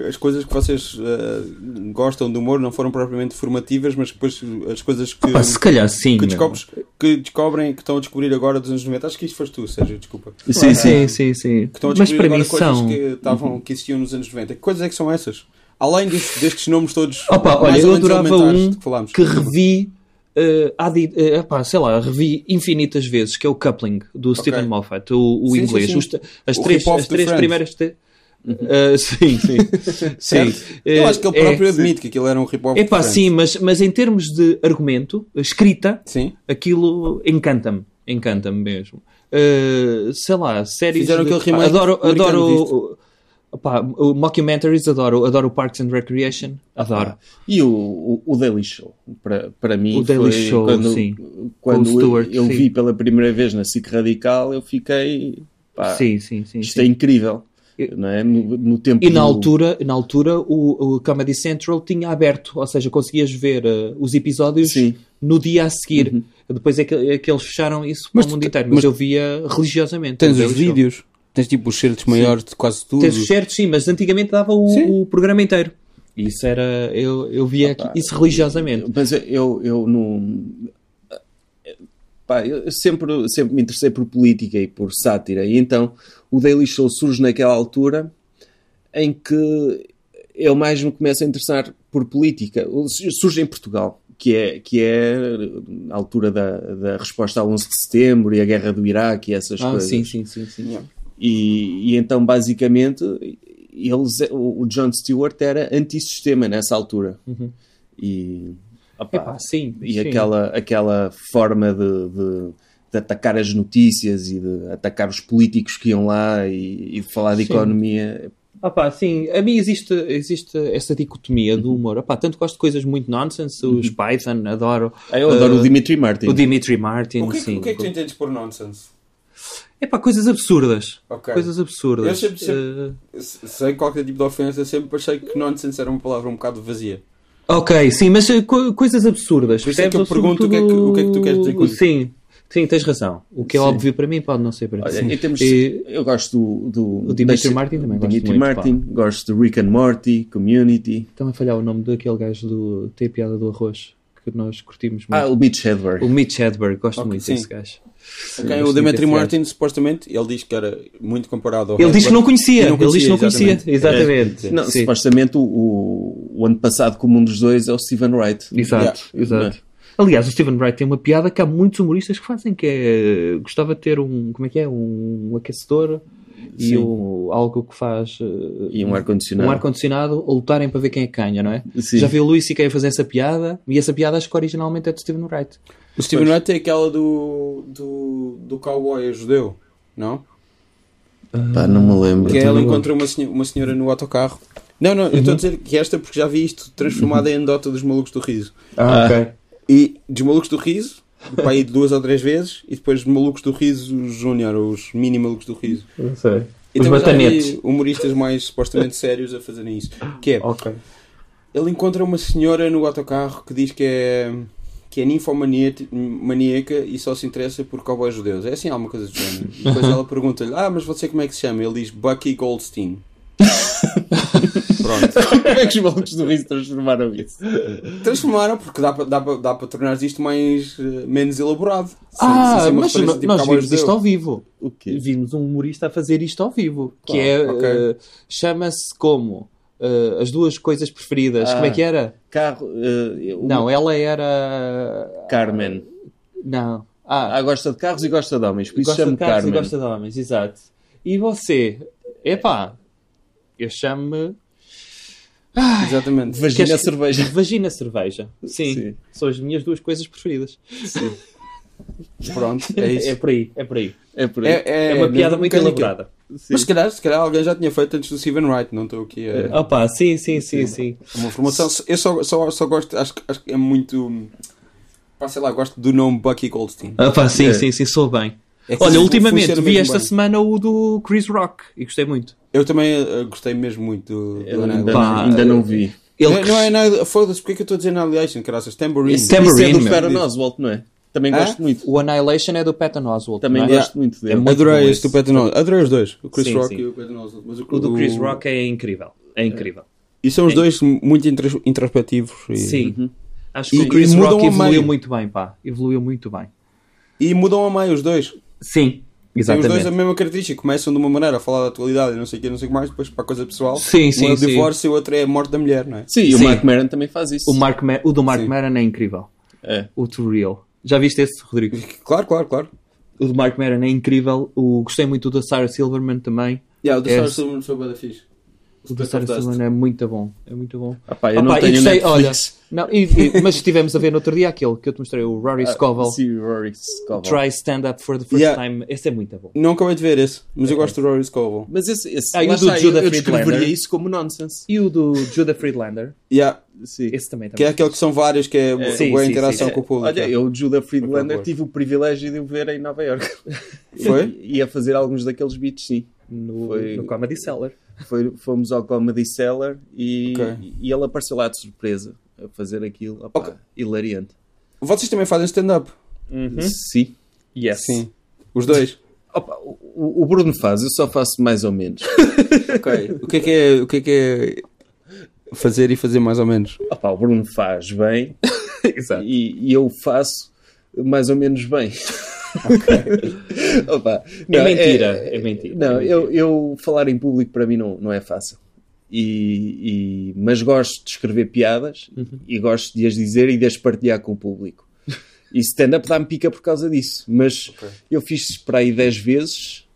S1: as coisas que vocês uh, gostam do humor não foram propriamente formativas, mas depois as coisas que,
S2: Pá, se calhar sim.
S1: que, descobres, que descobrem, que estão a descobrir agora dos anos 90, acho que isto foste tu, Sérgio, desculpa.
S2: Sim, sim, sim, sim.
S1: Que estão a
S2: Mas
S1: descobrir
S2: para
S1: agora
S2: mim
S1: coisas
S2: são.
S1: que, estavam, que existiam nos anos 90. Que coisas é que são essas? Além destes, destes nomes todos
S2: Opa, olha, eu adorava um
S1: que
S2: que revi. Uh, há di- uh, epá, sei lá, revi infinitas vezes, que é o coupling do Stephen Moffat, o, o
S1: Sim,
S2: inglês.
S1: sim, sim.
S2: As
S1: O
S2: três, as três primeiras. te- Uh, (laughs) sim, sim. (laughs) sim.
S1: Eu
S2: Uh,
S1: acho que ele
S2: é-
S1: próprio admite que aquilo era um rip-off.
S2: Epá, sim, mas, mas em termos de argumento, escrita,
S1: Sim.
S2: aquilo encanta-me. Encanta-me mesmo. Uh, sei lá, séries.
S1: Fizeram
S2: de-
S1: aquele remake
S2: adoro, adoro. Opá, o mockumentaries adoro, adoro o Parks and Recreation, adoro.
S3: E o, o, o Daily Show, para, para mim,
S2: O Daily
S3: foi
S2: Show,
S3: quando,
S2: sim.
S3: quando
S2: Stewart,
S3: eu, eu
S2: sim.
S3: vi pela primeira vez na SIC Radical, eu fiquei. pá,
S2: sim, sim, sim.
S3: isto
S2: sim.
S3: é incrível. Não é? no, no tempo
S2: E na
S3: do-
S2: altura, na altura o, o Comedy Central tinha aberto, ou seja, conseguias ver uh, os episódios
S3: Sim.
S2: no dia a seguir. Depois é que, é que eles fecharam isso
S1: Mas
S2: para o mundo inteiro, mas,
S1: mas
S2: eu via religiosamente.
S1: Tens os vídeos, tens tipo os certos maiores de quase tudo.
S2: Tens os certos, sim, mas antigamente dava o, o programa inteiro. Isso era. Eu, eu via aqui- isso religiosamente.
S3: Mas eu, eu não. Pá, eu sempre, sempre me interessei por política e por sátira, e então o Daily Show surge naquela altura em que eu mais me começo a interessar por política. Surge em Portugal, que é, que é a altura da, da resposta ao 11 de setembro e a guerra do Iraque e essas
S2: Ah,
S3: coisas.
S2: sim, sim, sim, sim.
S1: Yeah.
S3: E, e então, basicamente, eles, o John Stewart era antissistema nessa altura. E, opá,
S2: Epá, sim.
S3: e
S2: sim.
S3: aquela, aquela forma de, de, de atacar as notícias e de atacar os políticos que iam lá e, e de falar de
S2: Sim.
S3: economia.
S2: Ah pá, sim, a mim existe, existe essa dicotomia do humor. Ah pá, tanto gosto de coisas muito nonsense, os Python, adoro.
S3: Ah, eu adoro
S2: Uh,
S3: o Dimitri Martin.
S2: O Dimitri Martin,
S1: O que, é que-
S2: sim.
S1: o que é que tu entendes por nonsense?
S2: É pá, coisas absurdas.
S1: Ok.
S2: Coisas absurdas.
S1: Eu sempre- sempre-
S2: Uh,
S1: Sem qualquer tipo de ofensa, sempre achei que nonsense era uma palavra um bocado vazia.
S2: ok, sim, mas uh, co- coisas absurdas.
S1: Por isso é que eu pergunto o que é que- o que é que tu queres dizer com isso.
S2: Sim, sim, tens razão. O que é
S3: Sim.
S2: óbvio para mim pode não ser para ti. E-
S3: eu gosto do, do
S2: O Dimitri Martin também gosto
S3: Dimitri
S2: muito,
S3: Martin, gosto de Rick and Morty, Community.
S2: Também falhar o nome daquele gajo do Tem a piada do arroz que nós curtimos muito.
S3: Ah, o Mitch Hedberg.
S2: O Mitch Hedberg, gosto
S1: Ok,
S2: muito
S1: sim.
S2: desse gajo.
S1: Ok,
S2: gosto
S1: o
S2: desse
S1: Martin, supostamente, ele diz que era muito comparado ao
S2: Ele diz que não conhecia,
S1: não
S2: ele diz que não conhecia.
S1: exatamente.
S2: Exatamente.
S3: Não,
S2: Sim.
S3: supostamente o, o, o ano passado, como um dos dois, é o Steven Wright.
S2: Exato,
S1: Yeah.
S2: exato. Aliás, o Stephen Wright tem uma piada que há muitos humoristas que fazem, que é gostava de ter um, como é que é, um aquecedor e um, algo que faz uh,
S3: E um ar-condicionado.
S2: um ar-condicionado a lutarem para ver quem é que ganha, não é?
S3: Sim.
S2: Já viu o Luís C.K. fazer essa piada e essa piada acho que originalmente é de Stephen Wright.
S1: O Steven Wright é aquela do, do, do cowboy judeu, não?
S3: Pá, não me lembro.
S1: Que ela encontra uma senhora, uma senhora no autocarro. Não, não, eu
S2: Uhum.
S1: estou a dizer que esta porque já vi isto transformado em anedota dos malucos do riso.
S2: Ah,
S3: Ah.
S2: ok.
S1: E dos malucos do riso, para aí duas ou três vezes, e depois Malucos do Riso Júnior, os mini Malucos do Riso.
S2: Não sei.
S1: E
S2: Os batanetes.
S1: humoristas mais supostamente sérios a fazerem isso. Que é,
S2: Ok.
S1: ele encontra uma senhora no autocarro que diz que é que é ninfomaníaca maníaca e só se interessa por cowboys judeus. É assim alguma coisa do género. E depois ela pergunta-lhe, ah, mas você como é que se chama? Ele diz Bucky Goldstein. (laughs) Pronto. (laughs)
S3: Como é que os malucos do riso transformaram isso?
S1: Transformaram porque dá para dá dá para tornar isto mais eh, menos elaborado. Sem- sem
S2: Ah, mas no-
S1: tipo
S2: nós vimos isto ao vivo.
S3: O quê?
S2: Vimos um humorista a fazer isto ao vivo. Que é.
S1: ok.
S2: eh, Chama-se como? Eh, as duas coisas preferidas.
S3: Ah.
S2: Como é que era?
S3: Carro. uma-
S2: Não, ela era.
S3: Carmen.
S2: Não. Ah,
S3: Ah, gosta de carros e gosta de homens, por isso
S2: gosta
S3: chamo
S2: de carros
S3: Carmen.
S2: e gosta de homens, exato. E você? Epá, eu chamo-me.
S1: Exatamente.
S3: Vagina
S2: Queres-
S3: cerveja.
S2: Vagina cerveja. Sim,
S3: Sim.
S2: são as minhas duas coisas preferidas.
S1: Pronto, é isso.
S2: É por aí, é por aí.
S3: É por aí.
S1: É,
S2: É, uma
S1: mesmo
S2: piada muito elaborada.
S3: Sim.
S1: Mas se calhar, se calhar alguém já tinha feito antes do Steven Wright, não estou aqui a.
S2: Opa, sim, sim, sim, sim.
S1: Uma formação. Eu só, só, só gosto, acho, que- acho que é muito. Pá, sei lá, gosto do nome Bucky Goldstein.
S2: Opa, sim,
S3: É.
S2: sim, sim, sou bem.
S1: É
S2: Olha, ultimamente vi esta
S1: bem.
S2: semana o do Chris Rock e gostei muito.
S1: Eu também eh, gostei mesmo muito do, do Annihilation.
S3: ainda,
S2: Pá,
S3: ainda não vi.
S2: Ele
S1: Não, não é nada. Foda-se, porque é que eu estou a dizer Annihilation? Caraças, Tambourine.
S2: Esse-
S3: Isso é
S2: Tambourine,
S3: do. Farron Oswalt, não é? Também
S1: Hã?
S3: gosto muito.
S2: O Annihilation é do Patton Oswalt.
S3: Também
S2: não é?
S3: gosto muito dele.
S2: É muito
S1: Adorei esse do Patton Oswalt. Adorei os dois. O Chris
S2: Sim,
S1: Rock
S2: sim.
S1: e o Patton Oswalt. Mas
S2: O do Chris Rock é incrível. É incrível.
S1: E são os dois muito intros- introspectivos. E,
S2: Sim. Acho que
S1: E-
S2: o Chris Rock
S1: a
S2: evoluiu muito bem, pá. Evoluiu muito bem.
S1: E mudam a meio os dois.
S2: Sim,
S1: Tem os dois a
S2: exatamente.
S1: mesma característica. Começam de uma maneira a falar da atualidade e não sei o que, não sei o que mais, depois para a coisa pessoal.
S2: Sim,
S1: um
S2: sim,
S1: é o
S2: sim.
S1: divórcio e o outro é a morte da mulher, não é?
S3: Sim, e o
S2: Sim.
S3: Mark Maron também faz isso.
S2: O, Mark Ma- o do Mark
S1: Sim.
S2: Maron é incrível.
S3: É.
S2: O To Real. Já viste esse, Rodrigo?
S1: Claro, claro, claro.
S2: O do Mark Maron é incrível. O, gostei muito do da Sarah Silverman também.
S1: Yeah, o do
S2: É.
S1: Star Silverman foi bada fixe.
S2: O da Sarah Silverman é muito bom. É muito bom.
S3: Ah, pá, eu
S2: Ah,
S3: não
S2: pá,
S3: tenho
S2: gostei,
S3: Netflix.
S2: olha, não, e- e- (laughs) mas estivemos a ver no outro dia aquele que eu te mostrei, o Rory Scovel.
S3: Ah, sim, Rory Scovel.
S2: Try Stand Up for the First
S1: Yeah.
S2: Time. Esse é muito bom.
S1: Não acabei de ver esse, mas eu gosto do Rory Scovel.
S3: Mas esse, esse
S2: Ah, e o do
S3: eu,
S2: Judah
S3: eu descreveria
S2: Friedlander?
S3: isso como nonsense.
S2: E o do Judah Friedlander.
S1: Yeah,
S3: Sim.
S2: Esse também
S1: que é
S2: também.
S1: aquele que são vários, que é,
S2: Sim,
S1: boa
S2: sim,
S1: interação
S2: sim.
S1: com o público.
S3: Olha, eu, Judah Friedlander, tive o privilégio de o ver em Nova York.
S1: Foi? (laughs)
S3: E a fazer alguns daqueles beats, sim.
S2: No,
S3: Foi-
S2: no Comedy Cellar.
S3: Foi, fomos ao Comedy Cellar e,
S1: Ok.
S3: e ele apareceu lá de surpresa a fazer aquilo. Opá,
S1: Ok.
S3: Hilariante.
S1: Vocês também fazem stand-up?
S3: Sim.
S2: Yes.
S1: Sim. Os dois? (laughs)
S3: Opa, o, o Bruno faz, eu só faço mais ou menos. (laughs)
S1: ok. O que é que é, o que é, que é fazer e fazer mais ou menos?
S3: Opa, o Bruno faz bem (laughs)
S2: Exato.
S3: e, e eu faço mais ou menos bem. (laughs) Opa,
S2: É
S3: não,
S2: mentira, é mentira,
S3: Não,
S2: é mentira.
S3: Eu, eu falar em público para mim não, não é fácil. E, e- mas gosto de escrever piadas
S2: Uhum.
S3: e gosto de as dizer e de as partilhar com o público. E stand-up dá-me pica por causa disso. Mas eu fiz para aí 10 vezes,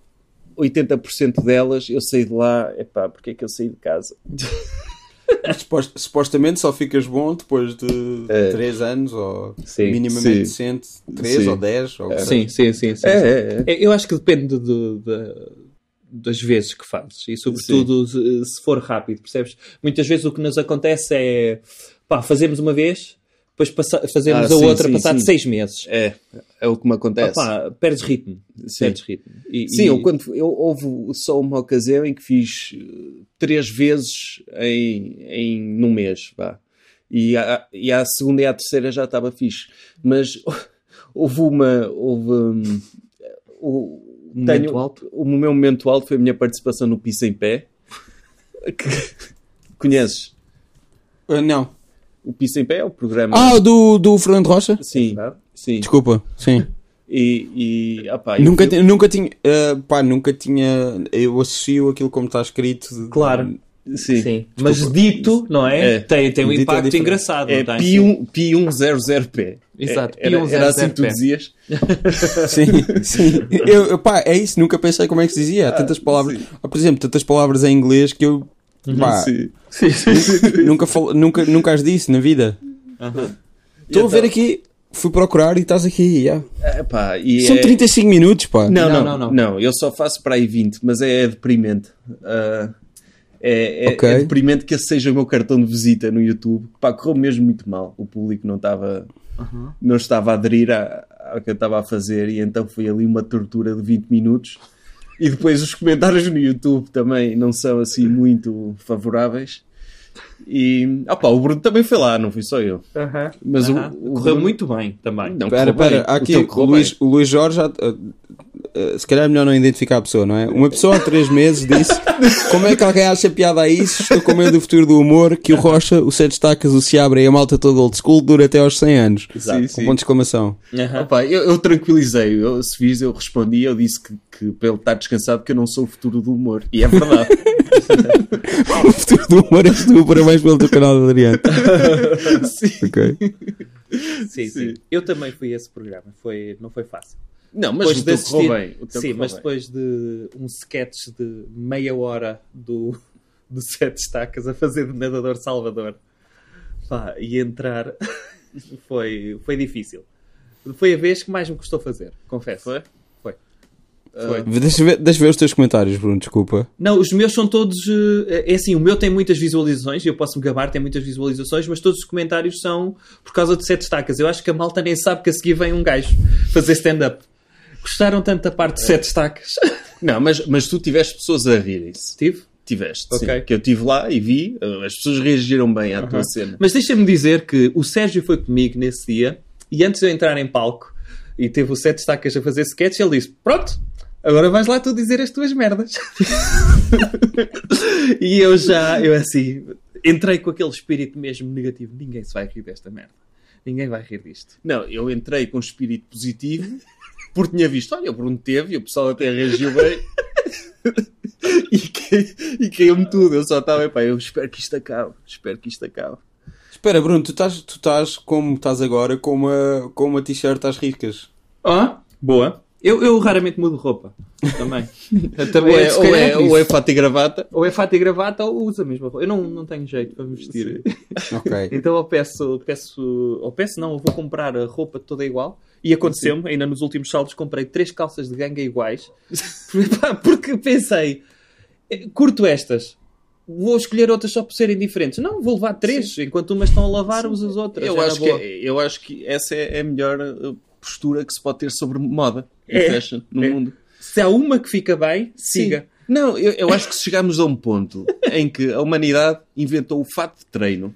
S3: 80% delas eu saí de lá, epá, porque é que eu saí de casa? (laughs) (laughs)
S1: Mas supos- supostamente só ficas bom depois de
S3: É.
S1: 3 anos ou
S2: Sim,
S1: minimamente
S3: sim.
S1: decente. 3
S3: Sim.
S1: ou 10 ou
S2: Sim, sim, sim. sim.
S3: É, é, é.
S2: É, Eu acho que depende de- de- das vezes que fazes e, sobretudo, se, se for rápido, percebes? Muitas vezes o que nos acontece é pá, fazemos uma vez, depois passa- fazemos
S3: Ah,
S2: a
S3: sim,
S2: outra
S3: sim,
S2: passado
S3: sim.
S2: seis meses.
S3: É, é o que me acontece.
S2: Opá, perdes ritmo.
S3: Sim.
S2: Perdes ritmo. E-
S3: Sim,
S2: e-
S3: eu, quando, eu, houve só uma ocasião em que fiz eh, três vezes em, em num mês, vá. E a, e a segunda e a terceira já estava fixe. Mas (laughs) houve uma. Houve. hum, o,
S2: Um momento alto?
S3: O meu momento alto foi a minha participação no Pisa em Pé. (laughs) Que- conheces?
S1: Ah, não.
S3: O Pisa em Pé é o programa.
S1: Ah, o do, do Fernando Rocha?
S3: sim,
S2: verdade?
S3: sim.
S1: Desculpa, sim.
S3: E, e ah eu
S1: nunca,
S3: fui-
S1: ti- nunca tinha. ah, pá, nunca tinha. Eu associo aquilo como está escrito. de-
S2: Claro.
S3: sim.
S2: Sim. Mas dito, não é?
S3: É.
S2: Tem, tem um
S1: Dito é
S2: impacto
S1: diferente.
S2: engraçado.
S3: É
S2: não tem?
S3: Pi 1, Pi 100P.
S2: Exato,
S3: É, Era,
S2: Pi
S3: era assim que tu
S2: 100P.
S3: dizias. (laughs)
S1: Sim, sim. Eu, eu, pá, é isso, nunca pensei como é que se dizia. Há tantas palavras. Ah, por exemplo, tantas palavras em inglês que eu. Pá,
S3: Sim.
S1: nunca, fal- nunca, nunca as disse na vida. Estou a ver aqui, fui procurar e estás aqui. já.
S3: É, pá, e
S1: São
S3: é-
S1: 35 minutos, pá.
S3: Não,
S2: Não,
S3: não,
S2: não,
S3: não,
S2: não.
S3: eu só faço para aí 20, mas é, deprimente. Ah, é, é-
S1: Ok.
S3: é deprimente que esse seja o meu cartão de visita no YouTube. Pá, correu mesmo muito mal. O público não estava, não estava a aderir à, ao que eu estava a fazer e então foi ali uma tortura de 20 minutos. E depois os comentários no YouTube também não são assim muito favoráveis. E opa, o Bruno também foi lá, não fui só eu. Mas
S2: Aham.
S3: o, o
S2: Correu
S3: Bruno-
S2: muito bem também.
S3: Não,
S1: Espera,
S3: correu bem.
S1: espera, há aqui o
S3: correu
S1: Luís, o Luís Jorge já. Uh, se calhar é melhor não identificar a pessoa, não é? Uma pessoa há três meses disse: Como é que alguém acha piada a isso? Estou com medo do futuro do humor. Que o Rocha, o Sete Estacas, o Seabra e a malta toda old school dura até aos 100 anos.
S3: Sim,
S1: Com
S3: sim.
S1: ponto de exclamação.
S2: Aham.
S3: Opa, eu, eu tranquilizei, eu, se fiz, eu respondi, eu disse que, que para ele estar descansado que eu não sou o futuro do humor. E é verdade. (laughs)
S1: O futuro do humor é tu. Parabéns pelo teu canal, Adriano. (laughs) Ok.
S2: Sim, sim. Eu também fui a esse programa. Foi, não foi fácil.
S3: Não, mas
S2: Depois de assistir-
S3: bem.
S2: Sim, mas
S3: bem.
S2: depois de um sketch de meia hora do, do Sete Estacas a fazer de nadador Salvador pá, e entrar (laughs) foi, foi difícil. Foi a vez que mais me custou fazer, confesso.
S3: Foi?
S2: Foi. Foi.
S1: Deixa ver, deixa ver os teus comentários, Bruno, desculpa.
S2: Não, os meus são todos. eh, É assim, o meu tem muitas visualizações, eu posso me gabar, tem muitas visualizações, mas todos os comentários são por causa de sete estacas. Eu acho que a malta nem sabe que a seguir vem um gajo fazer stand-up. Gostaram tanto da parte de sete estacas? (laughs)
S3: Não, mas, mas tu tiveste pessoas a rirem-se.
S2: Tive?
S3: Tiveste,
S2: Ok.
S3: sim. Que eu estive lá e vi, as pessoas reagiram bem à tua cena.
S2: Mas deixa-me dizer que o Sérgio foi comigo nesse dia e antes de eu entrar em palco e teve o sete estacas a fazer sketch, ele disse: Pronto, agora vais lá tu dizer as tuas merdas. (laughs) e eu já, eu assim, entrei com aquele espírito mesmo negativo: ninguém se vai rir desta merda. Ninguém vai rir disto.
S3: Não, eu entrei com espírito positivo porque tinha visto, olha, o Bruno teve e o pessoal até reagiu bem. (laughs) e, cai- e caiu-me tudo. Eu só estava, pá, eu espero que isto acabe. Espero que isto acabe.
S1: Espera, Bruno, tu estás, tu estás como estás agora, com uma, com uma t-shirt às riscas.
S2: Ah, boa. Eu, eu raramente mudo roupa. Também. (laughs) Também
S3: Ou é, ou é,
S2: isso.
S3: ou é fato e gravata.
S2: Ou é fato e gravata ou usa a mesma roupa. Eu não, não tenho jeito para me vestir. (laughs)
S1: Ok.
S2: Então eu peço, peço, ou peço não, eu vou comprar a roupa toda igual. E aconteceu-me, ainda nos últimos saldos, comprei três calças de ganga iguais. (laughs) Porque pensei, eh, curto estas, vou escolher outras só por serem diferentes. Não, vou levar três, enquanto umas estão a lavar, uso as outras.
S3: Eu acho, que, eu acho que essa é a melhor uh, postura que se pode ter sobre moda e
S2: É.
S3: fashion no
S2: É.
S3: mundo.
S2: Se há uma que fica bem, siga.
S3: Não, eu, eu acho que chegamos a um ponto (laughs) em que a humanidade inventou o fato de treino,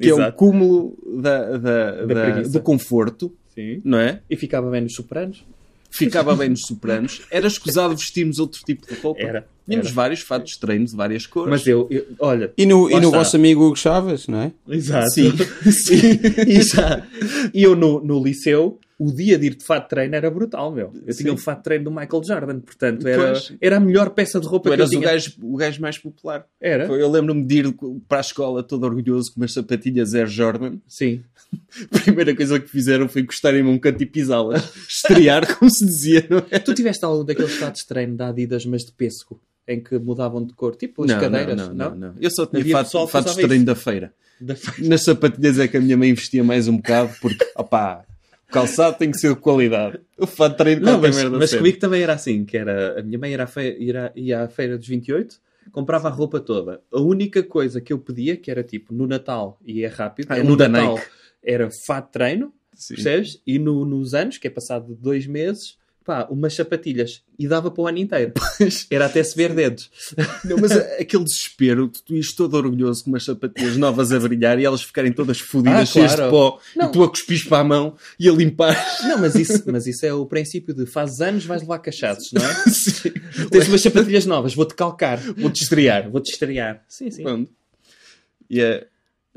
S3: que é o
S2: Exato.
S3: cúmulo da, da- da-
S2: preguiça.
S3: do conforto,
S2: Sim.
S3: não é?
S2: E ficava bem nos sopranos.
S3: Ficava bem nos sopranos. Era escusado vestirmos outro tipo de roupa.
S2: Era,
S3: Tínhamos
S2: era.
S3: vários fatos de treino de várias cores.
S2: Mas eu, eu- olha,
S1: E no, e no
S2: está.
S1: vosso amigo Hugo Chaves, não é?
S2: Exato.
S3: Sim. (laughs)
S2: Sim. (laughs) E, já, e eu no, no liceu, o dia de ir de fato de treino era brutal, meu. Eu tinha um fato de treino do Michael Jordan, portanto era,
S3: Pois.
S2: era a melhor peça de roupa
S3: tu
S2: que eu
S3: eras o
S2: tinha.
S3: gajo, o gajo mais popular.
S2: Era?
S3: Eu lembro-me de ir para a escola todo orgulhoso com umas sapatilhas Air Jordan.
S2: Sim.
S3: A (laughs) primeira coisa que fizeram foi encostarem-me um canto e pisá-las. Estrear, como se dizia, não é?
S2: Tu tiveste algum daqueles fatos de treino da Adidas, mas de pêssego, em que mudavam de cor, tipo as
S3: Não,
S2: cadeiras,
S3: não, não, não, não. Eu só tinha
S2: Havia
S3: fato- fatos de treino da feira.
S2: Da-
S3: Nas sapatilhas é que a minha mãe investia mais um bocado, porque, opá, o calçado tem que ser de qualidade. O fato de treino
S2: Não, mas,
S3: merda
S2: mas comigo também era assim, que era a minha mãe era feira, ia, à feira dos 28, comprava a roupa toda. A única coisa que eu pedia, que era tipo no Natal, e é rápido,
S3: Ah,
S2: é no Natal
S3: Nike.
S2: era fato de treino,
S3: Sim.
S2: percebes? E no- nos anos, que é passado dois meses, pá, umas sapatilhas. E dava para o ano inteiro. Era até se ver dedos.
S3: Não, mas aquele desespero, tu, tu ires todo orgulhoso com umas sapatilhas novas a brilhar e elas ficarem todas fodidas,
S2: Ah,
S3: cheias de
S2: claro.
S3: pó,
S2: Não.
S3: e tu a cuspis para a mão e a limpar.
S2: Não, mas isso, mas isso é o princípio de fazes anos, vais levar cachados, não é? (laughs) Tens umas sapatilhas novas, vou-te calcar, vou-te estrear, vou-te estrear. Sim, sim.
S3: Pronto. E é,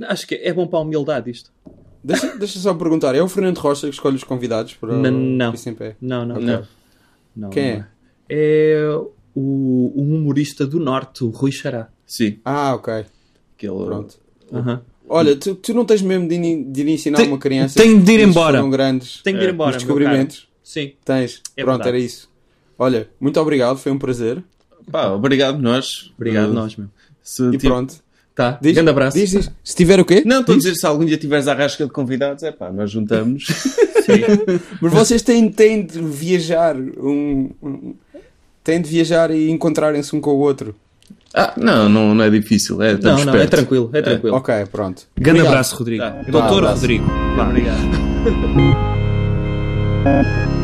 S2: Acho que é bom para a humildade isto.
S1: Deixa, deixa só perguntar, é o Fernando Rocha que escolhe os convidados para
S2: Não,
S1: o
S2: não. Não, não,
S1: Ok.
S2: não. Não,
S1: Quem
S2: não É o, o humorista do Norte, o Rui Xará.
S3: sim,
S1: Ah, ok.
S3: aquele...
S1: Pronto.
S2: Aham.
S1: Olha, tu, tu não tens mesmo de, de ensinar
S2: Tenho-
S1: uma criança
S2: tenho de ir
S1: que
S2: embora.
S1: grandes
S2: Tenho de ir
S3: É,
S2: embora. caro.
S1: descobrimentos.
S2: Sim.
S1: Tens.
S2: É
S1: Pronto,
S2: verdade.
S1: era isso. Olha, muito obrigado, foi um prazer.
S3: Pá, obrigado nós.
S2: Obrigado,
S3: Uh,
S2: nós, meu.
S3: Se
S1: E
S3: tipo-
S1: pronto.
S2: Tá.
S1: Diz,
S2: Grande abraço.
S1: Diz, diz. Se tiver o quê?
S3: Não, estou a
S1: Diz.
S3: dizer, se algum dia tiveres a rasca de convidados, é pá, nós juntamos. (laughs)
S1: Mas vocês têm, têm de viajar. Um, um- têm de viajar e encontrarem-se um com o outro.
S3: ah, não, não, não é difícil, é,
S2: Não, não, é tranquilo, é tranquilo.
S1: Ok, pronto.
S2: Grande
S1: Obrigado.
S2: abraço, Rodrigo.
S3: Tá.
S2: Doutor
S1: abraço.
S2: Rodrigo. Vá.
S3: Obrigado. (laughs)